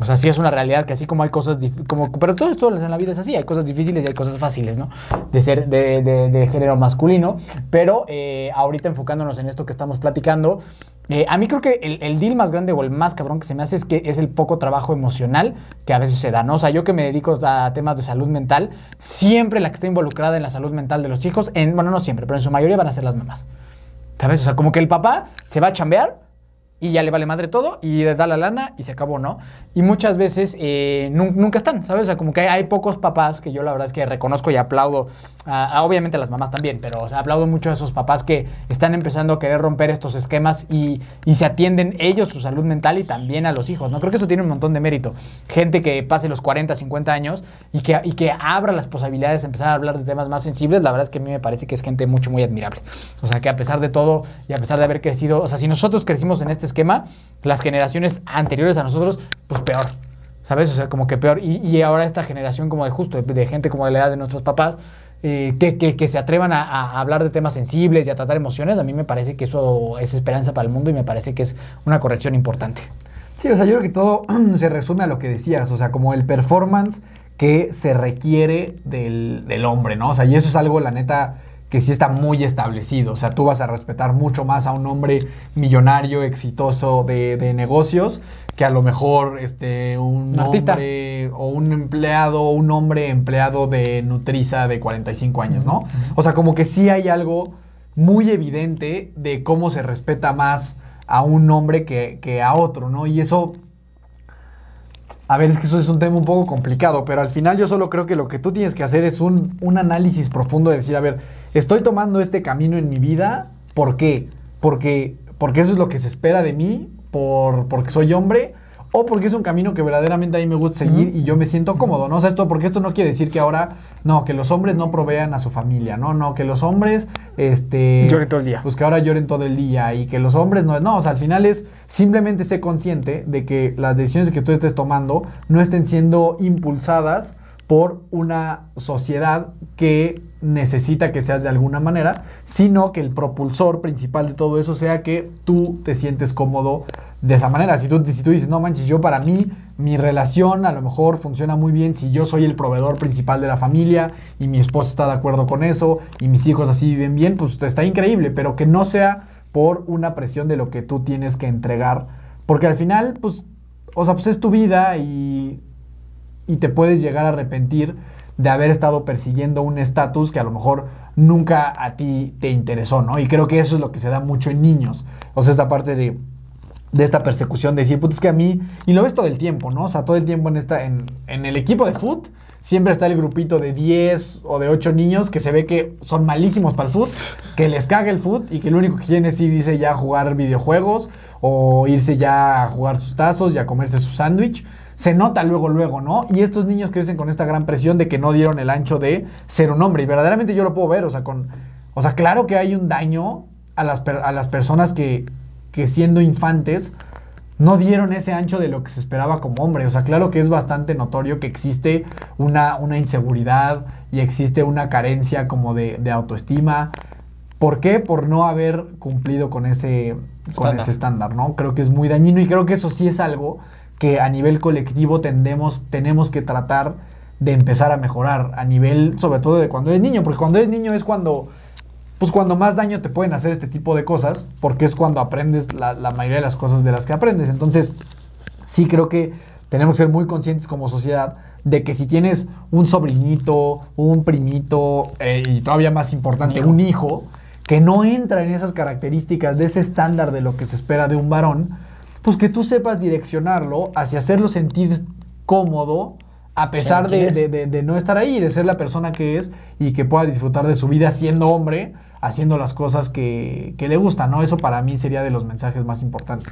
B: O sea, sí es una realidad que así como hay cosas, como, pero todo esto en la vida es así, hay cosas difíciles y hay cosas fáciles, ¿no? De ser de, de, género masculino, pero eh, ahorita enfocándonos en esto que estamos platicando, eh, a mí creo que el, el, deal más grande o el más cabrón que se me hace es que es el poco trabajo emocional que a veces se da, ¿no? O sea, yo que me dedico a temas de salud mental, siempre la que está involucrada en la salud mental de los hijos, en, bueno, no siempre, pero en su mayoría van a ser las mamás. ¿Sabes? O sea, como que el papá se va a chambear y ya le vale madre todo y le da la lana y se acabó, ¿no? Y muchas veces eh, nunca están, ¿sabes? O sea, como que hay, pocos papás que yo la verdad es que reconozco y aplaudo, a, obviamente a las mamás también, pero o sea, aplaudo mucho a esos papás que están empezando a querer romper estos esquemas y, se atienden ellos su salud mental y también a los hijos, ¿no? Creo que eso tiene un montón de mérito. Gente que pase los 40, 50 años y que, y que abra las posibilidades de empezar a hablar de temas más sensibles, la verdad es que a mí me parece que es gente mucho, muy admirable. O sea, que a pesar de todo y a pesar de haber crecido, o sea, si nosotros crecimos en este esquema, las generaciones anteriores a nosotros, pues peor. ¿Sabes? O sea, como que peor. Y, ahora esta generación como de justo, de, gente como de la edad de nuestros papás, eh, que, se atrevan a, hablar de temas sensibles y a tratar emociones, a mí me parece que eso es esperanza para el mundo y me parece que es una corrección importante.
A: Sí, o sea, yo creo que todo se resume a lo que decías, o sea, como el performance que se requiere del, del hombre, ¿no? O sea, y eso es algo, la neta, que sí está muy establecido. O sea, tú vas a respetar mucho más a un hombre millonario, exitoso de, negocios, que a lo mejor este, un,
B: artista
A: o un empleado, un hombre empleado de Nutriza de 45 años, ¿no? O sea, como que sí hay algo muy evidente de cómo se respeta más a un hombre que, a otro, ¿no? Y eso a ver, es que eso es un tema un poco complicado, pero al final yo solo creo que lo que tú tienes que hacer es un, un análisis profundo de decir, a ver, estoy tomando este camino en mi vida, ¿por qué? Porque, porque eso es lo que se espera de mí, por, porque soy hombre, o porque es un camino que verdaderamente a mí me gusta seguir y yo me siento cómodo, ¿no? O sea, esto, porque esto no quiere decir que ahora, no, que los hombres no provean a su familia, ¿no? No, que los hombres, este...
B: Lloren todo el día.
A: Pues que ahora lloren todo el día y que los hombres no, no, o sea, al final es simplemente ser consciente de que las decisiones que tú estés tomando no estén siendo impulsadas por una sociedad que necesita que seas de alguna manera, sino que el propulsor principal de todo eso sea que tú te sientes cómodo de esa manera. Si tú, si tú dices, no manches, yo para mí, mi relación a lo mejor funciona muy bien si yo soy el proveedor principal de la familia y mi esposa está de acuerdo con eso y mis hijos así viven bien, pues está increíble, pero que no sea por una presión de lo que tú tienes que entregar, porque al final, pues, o sea, pues es tu vida y y te puedes llegar a arrepentir de haber estado persiguiendo un estatus que a lo mejor nunca a ti te interesó, ¿no? Y creo que eso es lo que se da mucho en niños. O sea, esta parte de, de esta persecución, de decir, puto, es que a mí, y lo ves todo el tiempo, ¿no? O sea, todo el tiempo en, esta, en, en el equipo de foot, siempre está el grupito de 10 o de 8 niños que se ve que son malísimos para el foot, que les caga el foot y que lo único que quieren es irse ya a jugar videojuegos o irse ya a jugar sus tazos y a comerse su sándwich se nota luego, luego, ¿no? Y estos niños crecen con esta gran presión de que no dieron el ancho de ser un hombre. Y verdaderamente yo lo puedo ver, o sea, con. O sea, claro que hay un daño a las, a las personas que, que siendo infantes no dieron ese ancho de lo que se esperaba como hombre. O sea, claro que es bastante notorio que existe una, una inseguridad y existe una carencia como de, de autoestima. ¿Por qué? Por no haber cumplido con ese, con
B: Estándar.
A: ese estándar, ¿no? Creo que es muy dañino y creo que eso sí es algo que a nivel colectivo tendemos, tenemos que tratar de empezar a mejorar. A nivel, sobre todo de cuando eres niño, porque cuando eres niño es cuando pues cuando más daño te pueden hacer este tipo de cosas, porque es cuando aprendes la, la mayoría de las cosas de las que aprendes. Entonces, sí creo que tenemos que ser muy conscientes como sociedad de que si tienes un sobrinito, un primito, eh, y todavía más importante, un hijo, que no entra en esas características de ese estándar de lo que se espera de un varón, pues que tú sepas direccionarlo hacia hacerlo sentir cómodo, a pesar de,
B: quieres.
A: de- de- de no estar ahí, de ser la persona que es y que pueda disfrutar de su vida siendo hombre, haciendo las cosas que, que le gustan, ¿no? Eso para mí sería de los mensajes más importantes.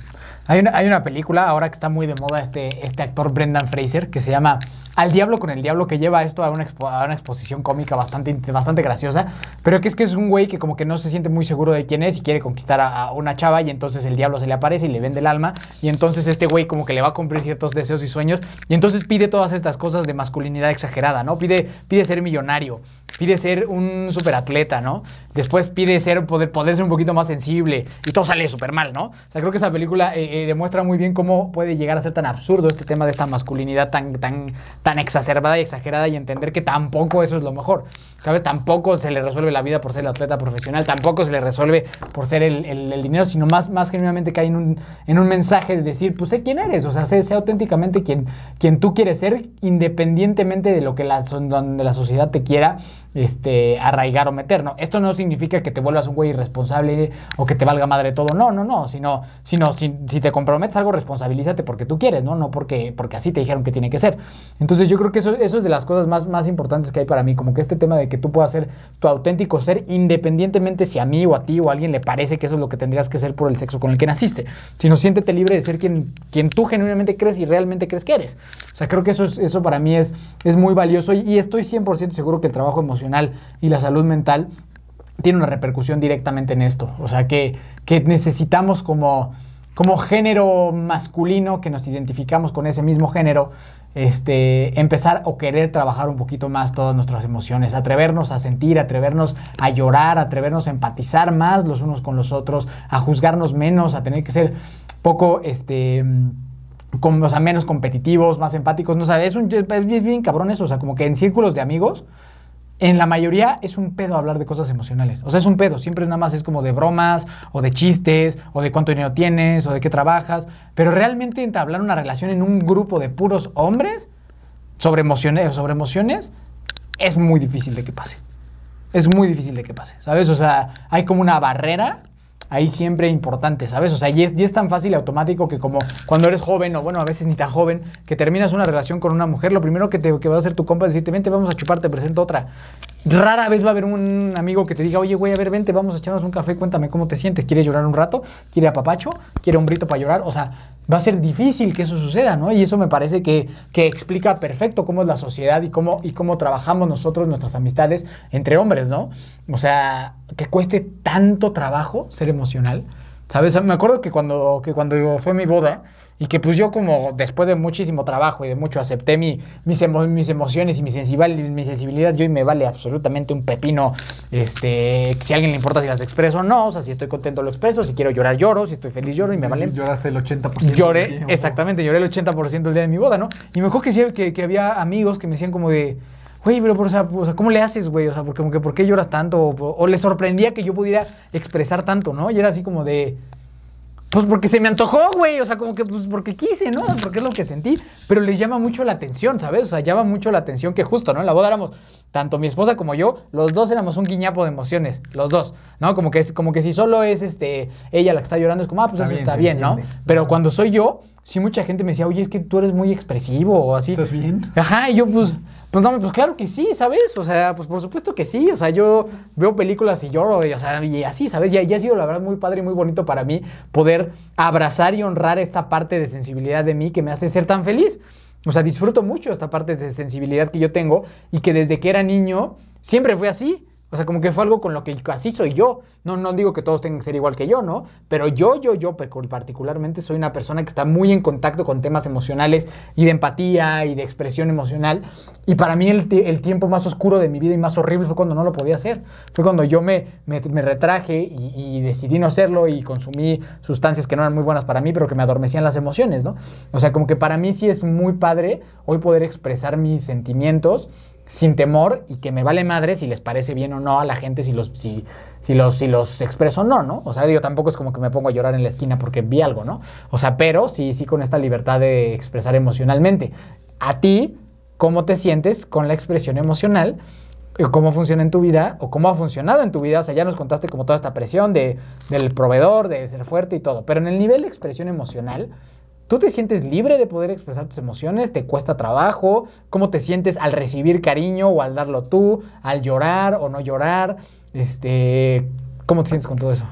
B: Hay una, hay una película ahora que está muy de moda este, este actor Brendan Fraser que se llama Al Diablo con el Diablo que lleva esto a una, expo- a una exposición cómica bastante, bastante graciosa, pero que es que es un güey que como que no se siente muy seguro de quién es y quiere conquistar a, a una chava y entonces el diablo se le aparece y le vende el alma y entonces este güey como que le va a cumplir ciertos deseos y sueños y entonces pide todas estas cosas de masculinidad exagerada, ¿no? Pide, pide ser millonario, pide ser un superatleta, ¿no? Después pide ser, poder, poder ser un poquito más sensible y todo sale súper mal, ¿no? O sea, creo que esa película eh, eh, demuestra muy bien cómo puede llegar a ser tan absurdo este tema de esta masculinidad tan, tan, tan exacerbada y exagerada y entender que tampoco eso es lo mejor. ¿Sabes? Tampoco se le resuelve la vida por ser el atleta profesional, tampoco se le resuelve por ser el, el- dinero, sino más, más genuinamente cae en un, en un mensaje de decir, pues sé quién eres, o sea, sé, sé auténticamente quien, quien tú quieres ser, independientemente de lo que la, donde la sociedad te quiera este, arraigar o meter, ¿no? Esto no significa que te vuelvas un güey irresponsable o que te valga madre todo, no, no, no, sino, sino si, si te comprometes algo, responsabilízate porque tú quieres, ¿no? No porque, porque así te dijeron que tiene que ser. Entonces yo creo que eso, eso es de las cosas más, más importantes que hay para mí, como que este tema de que tú puedas ser tu auténtico ser, independientemente si a mí o a ti o a alguien le parece que eso es lo que tendrías que ser por el sexo con el que naciste, sino siéntete libre de ser quien, quien tú genuinamente crees y realmente crees que eres. O sea, creo que eso, es- eso para mí es, es muy valioso y, y estoy 100% seguro que el trabajo emocional y la salud mental tiene una repercusión directamente en esto. O sea, que, que necesitamos como, como género masculino, que nos identificamos con ese mismo género, este, empezar o querer trabajar un poquito más todas nuestras emociones, atrevernos a sentir, atrevernos a llorar, atrevernos a empatizar más los unos con los otros, a juzgarnos menos, a tener que ser poco, este... con- o sea, menos competitivos, más empáticos, no o sea, es, un, es bien cabrón eso, o sea, como que en círculos de amigos, en la mayoría es un pedo hablar de cosas emocionales. O sea, es un pedo. Siempre nada más es como de bromas, o de chistes, o de cuánto dinero tienes, o de qué trabajas. Pero realmente entablar una relación en un grupo de puros hombres sobre emociones, sobre emociones es muy difícil de que pase. Es muy difícil de que pase, ¿sabes? O sea, hay como una barrera ahí siempre importante, ¿sabes? O sea, y es, y es tan fácil y automático que como cuando eres joven, o bueno, a veces ni tan joven, que terminas una relación con una mujer, lo primero que, te, que va a hacer tu compa es decirte, vente, vamos a chupar, te presento otra. Rara vez va a haber un amigo que te diga, oye, güey, a ver, vente, vamos a echarnos un café, cuéntame cómo te sientes, ¿quieres llorar un rato? ¿Quiere apapacho? ¿Quiere un brito para llorar? O sea, va a ser difícil que eso suceda, ¿no? Y eso me parece que, que explica perfecto cómo es la sociedad y cómo, y cómo trabajamos nosotros, nuestras amistades entre hombres, ¿no? O sea, que cueste tanto trabajo ser emocional, ¿sabes? Me acuerdo que cuando, que cuando fue mi boda, y que pues yo como después de muchísimo trabajo y de mucho acepté mi, mis, emo- mis emociones y mi, sensibil- mi sensibilidad, yo y me vale absolutamente un pepino, este, si a alguien le importa si las expreso o no, o sea, si estoy contento lo expreso, si quiero llorar lloro, si estoy feliz lloro y me vale
A: Lloraste el 80% del
B: Lloré,
A: tiempo.
B: exactamente, lloré el 80% el día de mi boda, ¿no? Y me acuerdo que, sí, que, que había amigos que me decían como de, güey, pero, o, sea, o sea, ¿cómo le haces, güey? O sea, porque, como que, ¿por qué lloras tanto? O, o les sorprendía que yo pudiera expresar tanto, ¿no? Y era así como de, pues porque se me antojó, güey. O sea, como que, pues porque quise, ¿no? Porque es lo que sentí. Pero les llama mucho la atención, ¿sabes? O sea, llama mucho la atención que justo, ¿no? En la boda éramos, tanto mi esposa como yo, los dos éramos un guiñapo de emociones. Los dos, ¿no? Como que, es- como que si solo es este, ella la que está llorando, es como, ah, pues
A: Está
B: eso
A: bien,
B: está bien, ¿no? Pero cuando soy yo, sí mucha gente me decía, oye, es que tú eres muy expresivo o así.
A: ¿Estás bien?
B: Ajá, y yo pues, pues no, pues claro que sí, ¿sabes? O sea, pues por supuesto que sí. O sea, yo veo películas y lloro, y, o sea, y así, ¿sabes? Y, y ha sido la verdad muy padre y muy bonito para mí poder abrazar y honrar esta parte de sensibilidad de mí que me hace ser tan feliz. O sea, disfruto mucho esta parte de sensibilidad que yo tengo y que desde que era niño siempre fue así. O sea, como que fue algo con lo que así soy yo. No, no digo que todos tengan que ser igual que yo, ¿no? Pero yo, yo, yo particularmente soy una persona que está muy en contacto con temas emocionales y de empatía y de expresión emocional. Y para mí el, tiempo más oscuro de mi vida y más horrible fue cuando no lo podía hacer. Fue cuando yo me, me, retraje y, y, decidí no hacerlo y consumí sustancias que no eran muy buenas para mí, pero que me adormecían las emociones, ¿no? O sea, como que para mí sí es muy padre hoy poder expresar mis sentimientos sin temor y que me vale madre si les parece bien o no a la gente, si los, si, si los, si los expreso o no, ¿no? O sea, digo, tampoco es como que me pongo a llorar en la esquina porque vi algo, ¿no? O sea, pero sí, sí con esta libertad de expresar emocionalmente. A ti, ¿cómo te sientes con la expresión emocional? cómo funciona en tu vida o cómo ha funcionado en tu vida. O sea, ya nos contaste como toda esta presión de, del proveedor, de ser fuerte y todo. Pero en el nivel de expresión emocional, ¿Tú te sientes libre de poder expresar tus emociones? ¿Te cuesta trabajo? ¿Cómo te sientes al recibir cariño o al darlo tú? ¿Al llorar o no llorar? Este, ¿Cómo te sientes con todo eso?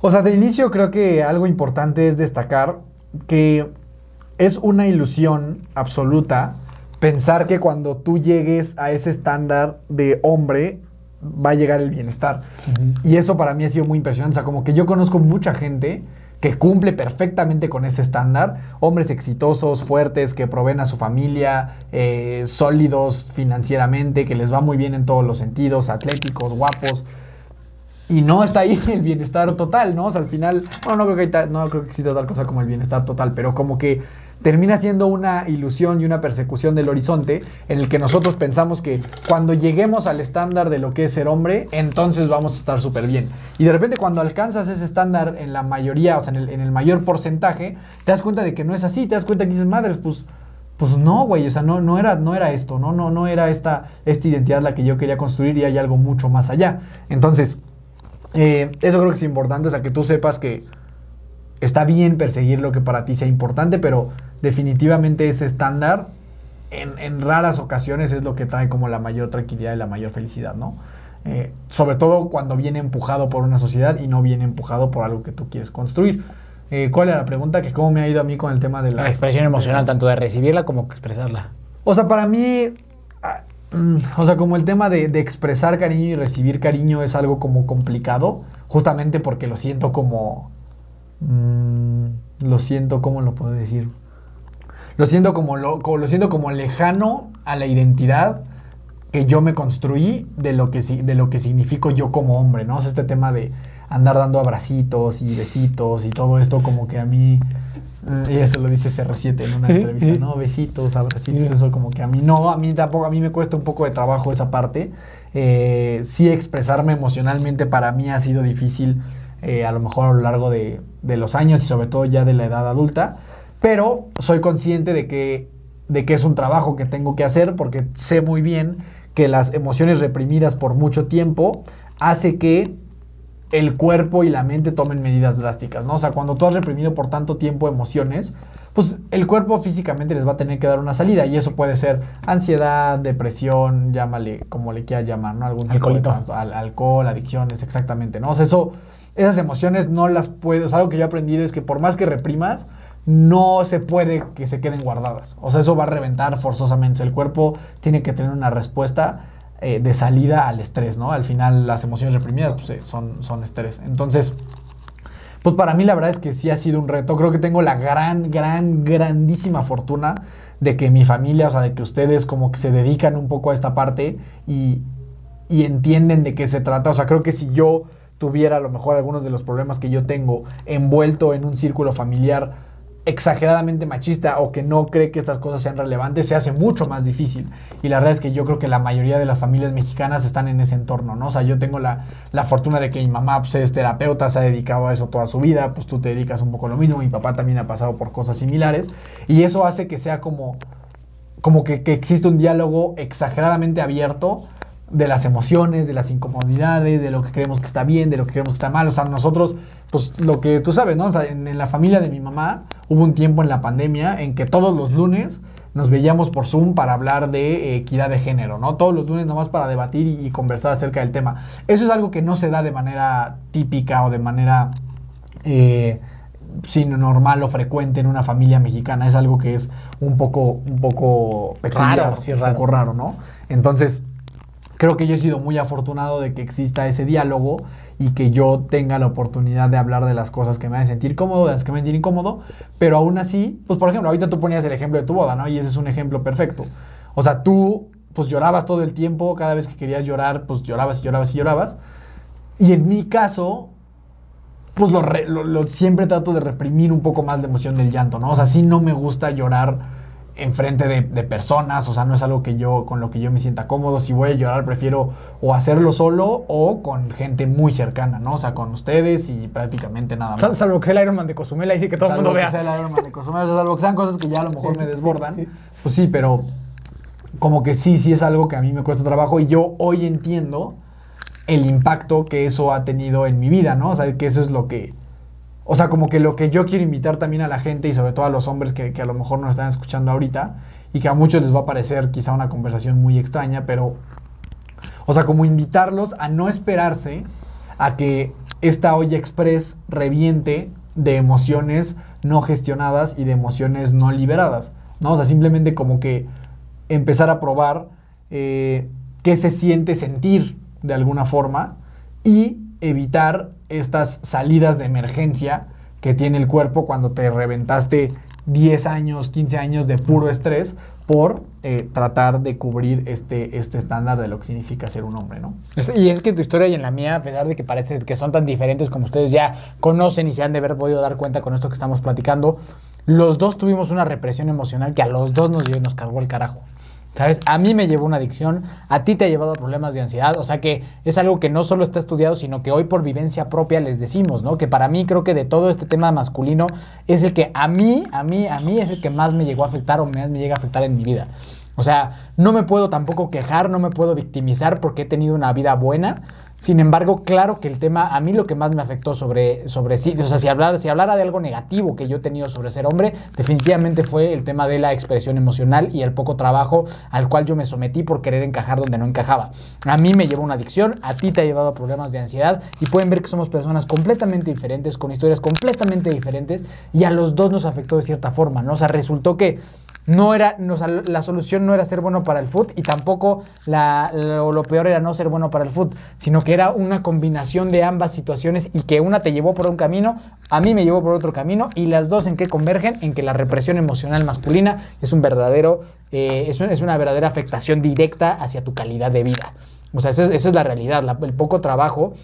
A: O sea, de inicio creo que algo importante es destacar que es una ilusión absoluta pensar que cuando tú llegues a ese estándar de hombre va a llegar el bienestar. Y eso para mí ha sido muy impresionante. O sea, como que yo conozco mucha gente que cumple perfectamente con ese estándar. Hombres exitosos, fuertes, que proveen a su familia, eh, sólidos financieramente, que les va muy bien en todos los sentidos, atléticos, guapos. Y no está ahí el bienestar total, ¿no? O sea, al final, bueno, no no creo que exista tal cosa como el bienestar total, pero como que termina siendo una ilusión y una persecución del horizonte en el que nosotros pensamos que cuando lleguemos al estándar de lo que es ser hombre, entonces vamos a estar súper bien. Y de repente cuando alcanzas ese estándar en la mayoría, o sea, en el, mayor porcentaje, te das cuenta de que no es así, te das cuenta que dices, madres, pues... Pues no, güey, o sea, no, no, era, no era esto, no, no, no era esta, esta identidad la que yo quería construir y hay algo mucho más allá. Entonces, eh, eso creo que es importante, o sea, que tú sepas que está bien perseguir lo que para ti sea importante, pero definitivamente ese estándar en, raras ocasiones es lo que trae como la mayor tranquilidad y la mayor felicidad, ¿no? Eh, sobre todo cuando viene empujado por una sociedad y no viene empujado por algo que tú quieres construir. Eh, ¿Cuál era la pregunta? Que cómo me ha ido a mí con el tema de la...
B: expresión emocional, tanto de recibirla como expresarla.
A: O sea, para mí, ah, mm, o sea, como el tema de, expresar cariño y recibir cariño es algo como complicado, justamente porque lo siento como... Mm, lo siento, ¿cómo lo puedo decir? Lo siento como, lo, lo siento como lejano a la identidad que yo me construí de lo que, de lo que significo yo como hombre, ¿no? O sea, este tema de andar dando abracitos y besitos y todo esto como que a mí... Y eh, eso lo dice CR7 en una entrevista, ¿no? Besitos, abracitos, eso como que a mí no, a mí tampoco, a mí me cuesta un poco de trabajo esa parte. Eh, sí expresarme emocionalmente para mí ha sido difícil eh, a lo mejor a lo largo de, de, los años y sobre todo ya de la edad adulta. Pero soy consciente de que, de que es un trabajo que tengo que hacer porque sé muy bien que las emociones reprimidas por mucho tiempo hace que el cuerpo y la mente tomen medidas drásticas, ¿no? O sea, cuando tú has reprimido por tanto tiempo emociones, pues el cuerpo físicamente les va a tener que dar una salida y eso puede ser ansiedad, depresión, llámale como le quieras llamar, ¿no? Algún
B: Alcoholito.
A: alcohol, adicciones, exactamente, ¿no? O sea, eso, esas emociones no las puedes, algo que yo he aprendido es que por más que reprimas, no se puede que se queden guardadas. O sea, eso va a reventar forzosamente. El cuerpo tiene que tener una respuesta eh, de salida al estrés, ¿no? Al final las emociones reprimidas pues, eh, son, son estrés. Entonces, pues para mí la verdad es que sí ha sido un reto. Creo que tengo la gran, gran, grandísima fortuna de que mi familia, o sea, de que ustedes como que se dedican un poco a esta parte y, y entienden de qué se trata. O sea, creo que si yo tuviera a lo mejor algunos de los problemas que yo tengo envuelto en un círculo familiar, exageradamente machista o que no cree que estas cosas sean relevantes, se hace mucho más difícil. Y la verdad es que yo creo que la mayoría de las familias mexicanas están en ese entorno, ¿no? O sea, yo tengo la, fortuna de que mi mamá pues, es terapeuta, se ha dedicado a eso toda su vida, pues tú te dedicas un poco a lo mismo, mi papá también ha pasado por cosas similares, y eso hace que sea como, como que existe un diálogo exageradamente abierto de las emociones, de las incomodidades, de lo que creemos que está bien, de lo que creemos que está mal. O sea, nosotros, pues lo que tú sabes, ¿no? O sea, en, la familia de mi mamá hubo un tiempo en la pandemia en que todos los lunes nos veíamos por Zoom para hablar de equidad de género, ¿no? Todos los lunes nomás para debatir y, conversar acerca del tema. Eso es algo que no se da de manera típica o de manera... Eh, sin normal o frecuente en una familia mexicana. Es algo que es un poco, un poco
B: peculiar, raro,
A: un poco raro, ¿no? Entonces, creo que yo he sido muy afortunado de que exista ese diálogo y que yo tenga la oportunidad de hablar de las cosas que me hacen sentir cómodo, de las que me hacen incómodo, pero aún así, pues por ejemplo, ahorita tú ponías el ejemplo de tu boda, ¿no? Y ese es un ejemplo perfecto. O sea, tú pues llorabas todo el tiempo, cada vez que querías llorar, pues llorabas y llorabas y llorabas. Y en mi caso, pues lo, lo, siempre trato de reprimir un poco más la emoción del llanto, ¿no? O sea, sí no me gusta llorar enfrente de, de personas, o sea, no es algo que yo, con lo que yo me sienta cómodo. Si voy a llorar, prefiero o hacerlo solo o con gente muy cercana, ¿no? O sea, con ustedes y prácticamente nada más.
B: Salvo que sea el Ironman de Cozumel, ahí sí que todo el mundo vea.
A: Salvo que sea el Ironman de Cozumel, salvo que sean cosas que ya a lo mejor me desbordan. Pues sí, pero como que sí, sí es algo que a mí me cuesta trabajo y yo hoy entiendo el impacto que eso ha tenido en mi vida, ¿no? O sea, que eso es lo que... O sea, como que lo que yo quiero invitar también a la gente y sobre todo a los hombres que, a lo mejor nos están escuchando ahorita y que a muchos les va a parecer quizá una conversación muy extraña, pero... O sea, como invitarlos a no esperarse a que esta olla express reviente de emociones no gestionadas y de emociones no liberadas, ¿no? O sea, simplemente como que empezar a probar eh, qué se siente sentir de alguna forma y evitar estas salidas de emergencia que tiene el cuerpo cuando te reventaste 10 años, 15 años de puro estrés por eh, tratar de cubrir este, este estándar de lo que significa ser un hombre, ¿no?
B: Y es que tu historia y en la mía, a pesar de que parece que son tan diferentes como ustedes ya conocen y se han de haber podido dar cuenta con esto que estamos platicando, los dos tuvimos una represión emocional que a los dos nos, nos cargó el carajo. ¿Sabes? A mí me llevó una adicción, a ti te ha llevado a problemas de ansiedad, o sea que es algo que no solo está estudiado, sino que hoy por vivencia propia les decimos, ¿no? Que para mí creo que de todo este tema masculino es el que a mí, a mí, a mí es el que más me llegó a afectar o más me llega a afectar en mi vida. O sea, no me puedo tampoco quejar, no me puedo victimizar porque he tenido una vida buena, sin embargo, claro que el tema, a mí lo que más me afectó sobre, sobre sí, o sea, si hablara, si hablara de algo negativo que yo he tenido sobre ser hombre, definitivamente fue el tema de la expresión emocional y el poco trabajo al cual yo me sometí por querer encajar donde no encajaba. A mí me llevó una adicción, a ti te ha llevado a problemas de ansiedad y pueden ver que somos personas completamente diferentes, con historias completamente diferentes y a los dos nos afectó de cierta forma, ¿no? O sea, resultó que no era, la solución no era ser bueno para el foot y tampoco la, lo, peor era no ser bueno para el foot, sino que era una combinación de ambas situaciones y que una te llevó por un camino, a mí me llevó por otro camino y las dos en que convergen en que la represión emocional masculina es un verdadero, eh, es, una verdadera afectación directa hacia tu calidad de vida. O sea, esa es, la realidad, el poco trabajo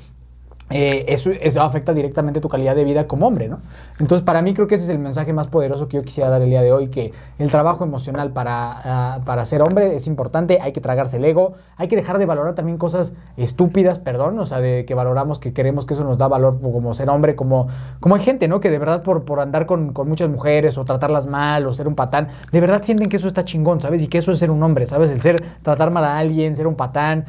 B: eh, eso, afecta directamente tu calidad de vida como hombre, ¿no? Entonces, para mí creo que ese es el mensaje más poderoso que yo quisiera dar el día de hoy, que el trabajo emocional para, ah, para ser hombre es importante, hay que tragarse el ego, hay que dejar de valorar también cosas estúpidas, perdón, o sea, de que valoramos, que queremos que eso nos da valor como ser hombre, como, como hay gente, ¿no? Que de verdad por, por andar con, con muchas mujeres o tratarlas mal o ser un patán, de verdad sienten que eso está chingón, ¿sabes? Y que eso es ser un hombre, ¿sabes? El ser, tratar mal a alguien, ser un patán,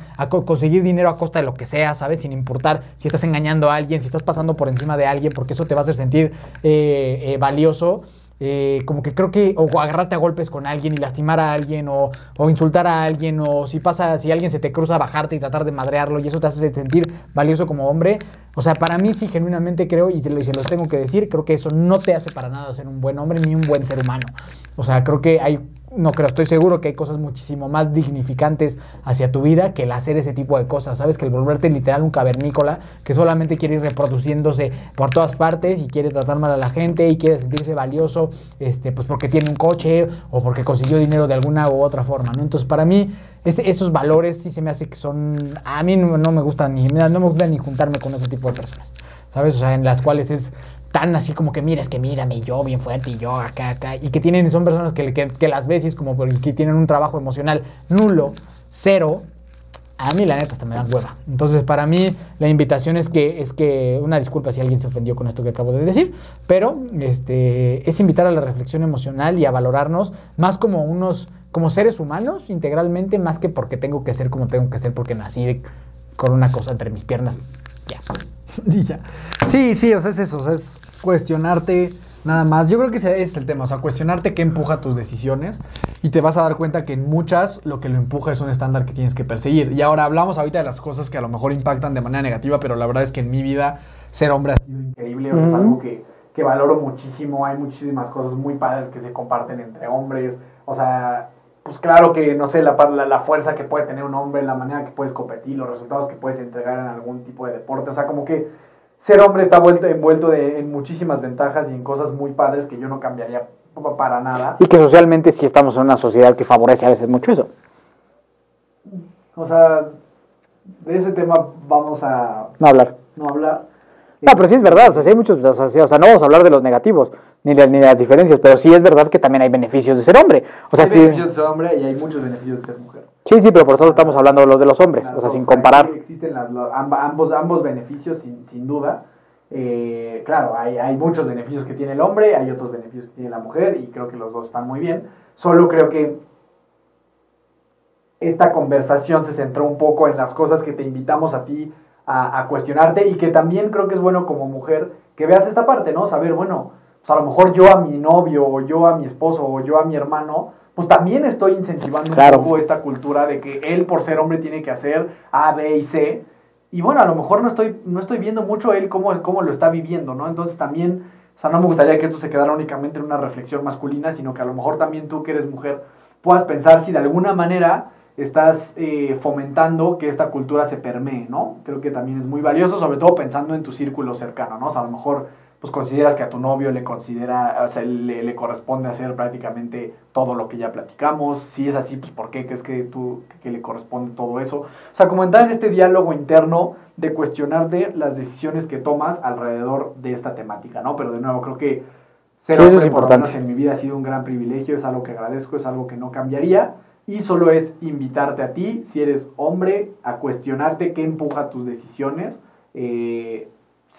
B: conseguir dinero a costa de lo que sea, ¿sabes? Sin importar si estás en engañando a alguien, si estás pasando por encima de alguien, porque eso te va a hacer sentir eh, eh, valioso. Eh, como que creo que, o agarrarte a golpes con alguien y lastimar a alguien, o, insultar a alguien, o si pasa, si alguien se te cruza, bajarte y tratar de madrearlo, y eso te hace sentir valioso como hombre. O sea, para mí sí, genuinamente creo, y se los tengo que decir, creo que eso no te hace para nada ser un buen hombre ni un buen ser humano. O sea, creo que hay no creo, estoy seguro que hay cosas muchísimo más dignificantes hacia tu vida que el hacer ese tipo de cosas, ¿sabes? Que el volverte literal un cavernícola que solamente quiere ir reproduciéndose por todas partes y quiere tratar mal a la gente y quiere sentirse valioso, este, pues porque tiene un coche o porque consiguió dinero de alguna u otra forma, ¿no? Entonces, para mí, esos valores sí se me hace que son, a mí no, me gusta ni, no me gusta ni juntarme con ese tipo de personas, ¿sabes? O sea, en las cuales es tan así como que mira, es que mírame, yo bien fuerte y yo acá, acá, y que tienen, son personas que, que, las ves y es como que tienen un trabajo emocional nulo, cero, a mí la neta hasta me dan hueva. Entonces, para mí la invitación es que es que una disculpa si alguien se ofendió con esto que acabo de decir, pero este es invitar a la reflexión emocional y a valorarnos más como unos como seres humanos integralmente más que porque tengo que ser como tengo que ser porque nací con una cosa entre mis piernas. Ya.
A: ya. Sí, sí, o sea, es eso, o sea, es cuestionarte nada más. Yo creo que ese es el tema, o sea, cuestionarte qué empuja tus decisiones y te vas a dar cuenta que en muchas lo que lo empuja es un estándar que tienes que perseguir. Y ahora hablamos ahorita de las cosas que a lo mejor impactan de manera negativa, pero la verdad es que en mi vida ser hombre ha sido increíble, es algo que, que valoro muchísimo, hay muchísimas cosas muy padres que se comparten entre hombres, o sea, pues claro que, no sé, la, la, la fuerza que puede tener un hombre, la manera que puedes competir, los resultados que puedes entregar en algún tipo de deporte, o sea, como que ser hombre está vuelto, envuelto de, en muchísimas ventajas y en cosas muy padres que yo no cambiaría para nada.
B: Y que socialmente sí estamos en una sociedad que favorece a veces mucho eso.
A: O sea, de ese tema vamos a
B: No hablar.
A: no hablar.
B: No, pero sí es verdad, o sea, sí hay muchos, o sea, sí, o sea, no vamos a hablar de los negativos, ni de, ni las diferencias, pero sí es verdad que también hay beneficios de ser hombre. O sea,
A: hay
B: sí,
A: beneficios de ser hombre y hay muchos beneficios de ser mujer.
B: sí, sí, pero por eso estamos hablando de los de los hombres,
A: Las
B: o sea,
A: dos,
B: sin comparar.
A: Existen las- lo- amba- ambos, ambos beneficios, sin, sin duda. Eh, claro, hay, hay muchos beneficios que tiene el hombre, hay otros beneficios que tiene la mujer, y creo que los dos están muy bien. Solo creo que esta conversación se centró un poco en las cosas que te invitamos a ti a, a cuestionarte, y que también creo que es bueno como mujer que veas esta parte, ¿no? Saber, bueno, pues a lo mejor yo a mi novio, o yo a mi esposo, o yo a mi hermano, pues también estoy incentivando
B: Claro.
A: un poco esta cultura de que él por ser hombre tiene que hacer A, B y C. Y bueno, a lo mejor no estoy, no estoy viendo mucho él cómo, cómo lo está viviendo, ¿no? Entonces también, o sea, no me gustaría que esto se quedara únicamente en una reflexión masculina, sino que a lo mejor también tú que eres mujer puedas pensar si de alguna manera estás eh, fomentando que esta cultura se permee, ¿no? Creo que también es muy valioso, sobre todo pensando en tu círculo cercano, ¿no? O sea, a lo mejor pues consideras que a tu novio le considera, o sea, le, le corresponde hacer prácticamente todo lo que ya platicamos. Si es así, pues ¿por qué crees que tú que le corresponde todo eso? O sea, como entrar en este diálogo interno de cuestionarte las decisiones que tomas alrededor de esta temática, ¿no? Pero de nuevo, creo que ser
B: eso
A: hombre,
B: es importante.
A: en mi vida ha sido un gran privilegio, es algo que agradezco, es algo que no cambiaría. Y solo es invitarte a ti, si eres hombre, a cuestionarte qué empuja tus decisiones, eh,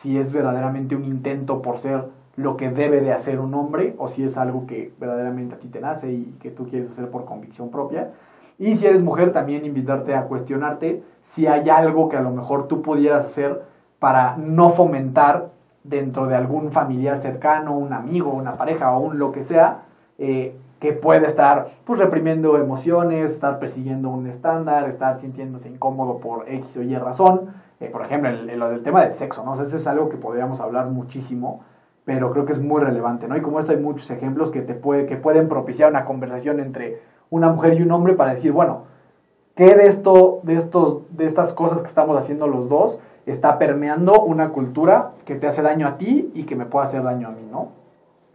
A: si es verdaderamente un intento por ser lo que debe de hacer un hombre o si es algo que verdaderamente a ti te nace y que tú quieres hacer por convicción propia. Y si eres mujer, también invitarte a cuestionarte si hay algo que a lo mejor tú pudieras hacer para no fomentar dentro de algún familiar cercano, un amigo, una pareja o un lo que sea, eh, que puede estar pues reprimiendo emociones, estar persiguiendo un estándar, estar sintiéndose incómodo por X o Y razón. Eh, por ejemplo, el, el- tema del sexo, ¿no? O sea, ese es algo que podríamos hablar muchísimo, pero creo que es muy relevante, ¿no? Y como esto hay muchos ejemplos que, te puede, que pueden propiciar una conversación entre una mujer y un hombre para decir, bueno, ¿qué de esto, de estos, de estas cosas que estamos haciendo los dos está permeando una cultura que te hace daño a ti y que me puede hacer daño a mí, ¿no?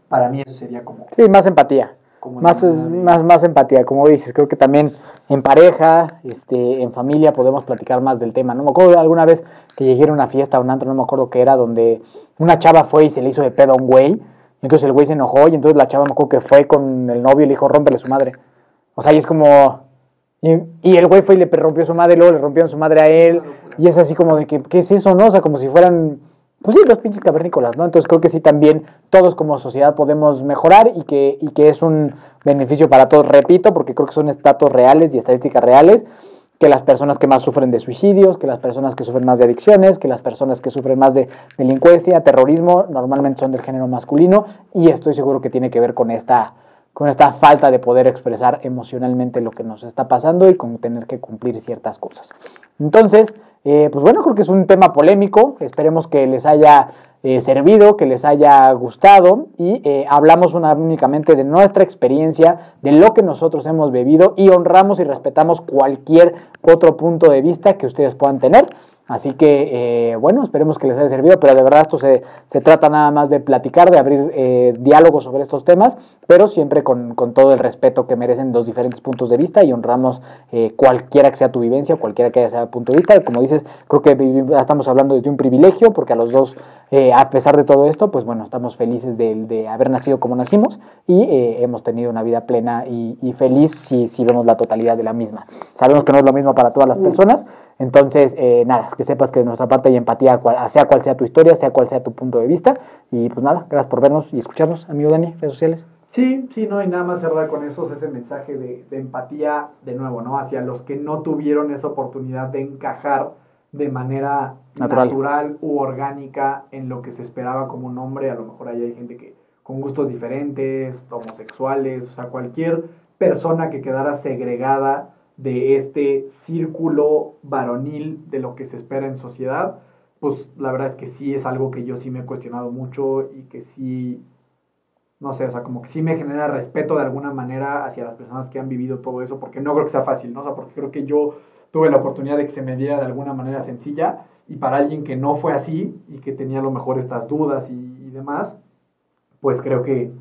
A: Para mí eso sería como...
B: Sí, más empatía. Más, más, más empatía, como dices, creo que también en pareja, este, en familia podemos platicar más del tema. No me acuerdo alguna vez que llegué a una fiesta, a un antro, no me acuerdo qué era, donde una chava fue y se le hizo de pedo a un güey, entonces el güey se enojó, y entonces la chava me acuerdo que fue con el novio y le dijo, rómpele su madre. O sea, y es como... Y, y el güey fue y le rompió su madre, luego le rompieron su madre a él, y es así como de que, ¿qué es eso, no? O sea, como si fueran, pues sí, los pinches cavernícolas, ¿no? Entonces creo que sí también todos como sociedad podemos mejorar y que, y que es un beneficio para todos, repito, porque creo que son datos reales y estadísticas reales, que las personas que más sufren de suicidios, que las personas que sufren más de adicciones, que las personas que sufren más de delincuencia, terrorismo, normalmente son del género masculino, y estoy seguro que tiene que ver con esta con esta falta de poder expresar emocionalmente lo que nos está pasando y con tener que cumplir ciertas cosas. Entonces, eh, pues bueno, creo que es un tema polémico, esperemos que les haya eh, servido, que les haya gustado y eh, hablamos una- únicamente de nuestra experiencia, de lo que nosotros hemos bebido y honramos y respetamos cualquier otro punto de vista que ustedes puedan tener. Así que, eh, bueno, esperemos que les haya servido, pero de verdad esto se, se trata nada más de platicar, de abrir eh, diálogos sobre estos temas, pero siempre con, con todo el respeto que merecen los diferentes puntos de vista y honramos eh, cualquiera que sea tu vivencia, cualquiera que sea el punto de vista. Y como dices, creo que estamos hablando de un privilegio, porque a los dos, eh, a pesar de todo esto, pues bueno, estamos felices de, de haber nacido como nacimos y eh, hemos tenido una vida plena y, y feliz si, si vemos la totalidad de la misma. Sabemos que no es lo mismo para todas las personas, entonces, eh, nada, que sepas que de nuestra parte hay empatía, cual- sea cual sea tu historia, sea cual sea tu punto de vista. Y pues nada, gracias por vernos y escucharnos, amigo Dani, redes sociales.
A: Sí, sí, no hay nada más cerrar con eso, ese mensaje de, de empatía, de nuevo, ¿no? Hacia los que no tuvieron esa oportunidad de encajar de manera
B: Natural.
A: natural, u orgánica en lo que se esperaba como un hombre. A lo mejor ahí hay gente que con gustos diferentes, homosexuales, o sea, cualquier persona que quedara segregada de este círculo varonil de lo que se espera en sociedad, pues la verdad es que sí es algo que yo sí me he cuestionado mucho y que sí no sé, o sea, como que sí me genera respeto de alguna manera hacia las personas que han vivido todo eso, porque no creo que sea fácil, ¿no? O sea, porque creo que yo tuve la oportunidad de que se me diera de alguna manera sencilla y para alguien que no fue así y que tenía a lo mejor estas dudas y, demás, pues creo que,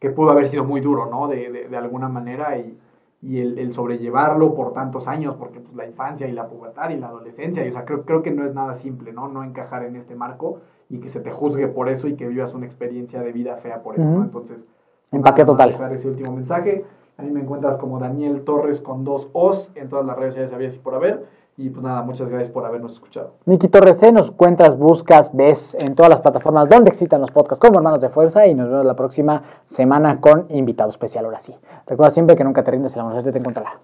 A: que, pudo haber sido muy duro, ¿no? De, de, de alguna manera y, y el, el, sobrellevarlo por tantos años, porque pues, la infancia y la pubertad y la adolescencia, y, o sea, creo, creo que no es nada simple, ¿no? No encajar en este marco y que se te juzgue por eso y que vivas una experiencia de vida fea por eso, uh -huh. ¿no? Entonces,
B: empate total.
A: Ese último mensaje. A mí me encuentras como Daniel Torres con dos O's en todas las redes sociales, había y por haber. Y pues nada, muchas gracias por habernos escuchado.
B: Niki Torres, nos cuentas, buscas, ves en todas las plataformas donde excitan los podcasts como Hermanos de Fuerza y nos vemos la próxima semana con invitado especial, ahora sí. Recuerda siempre que nunca te rindes, el amor te encontrará.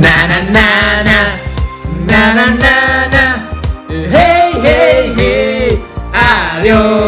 C: na na na na na na na na hey hey hey adiós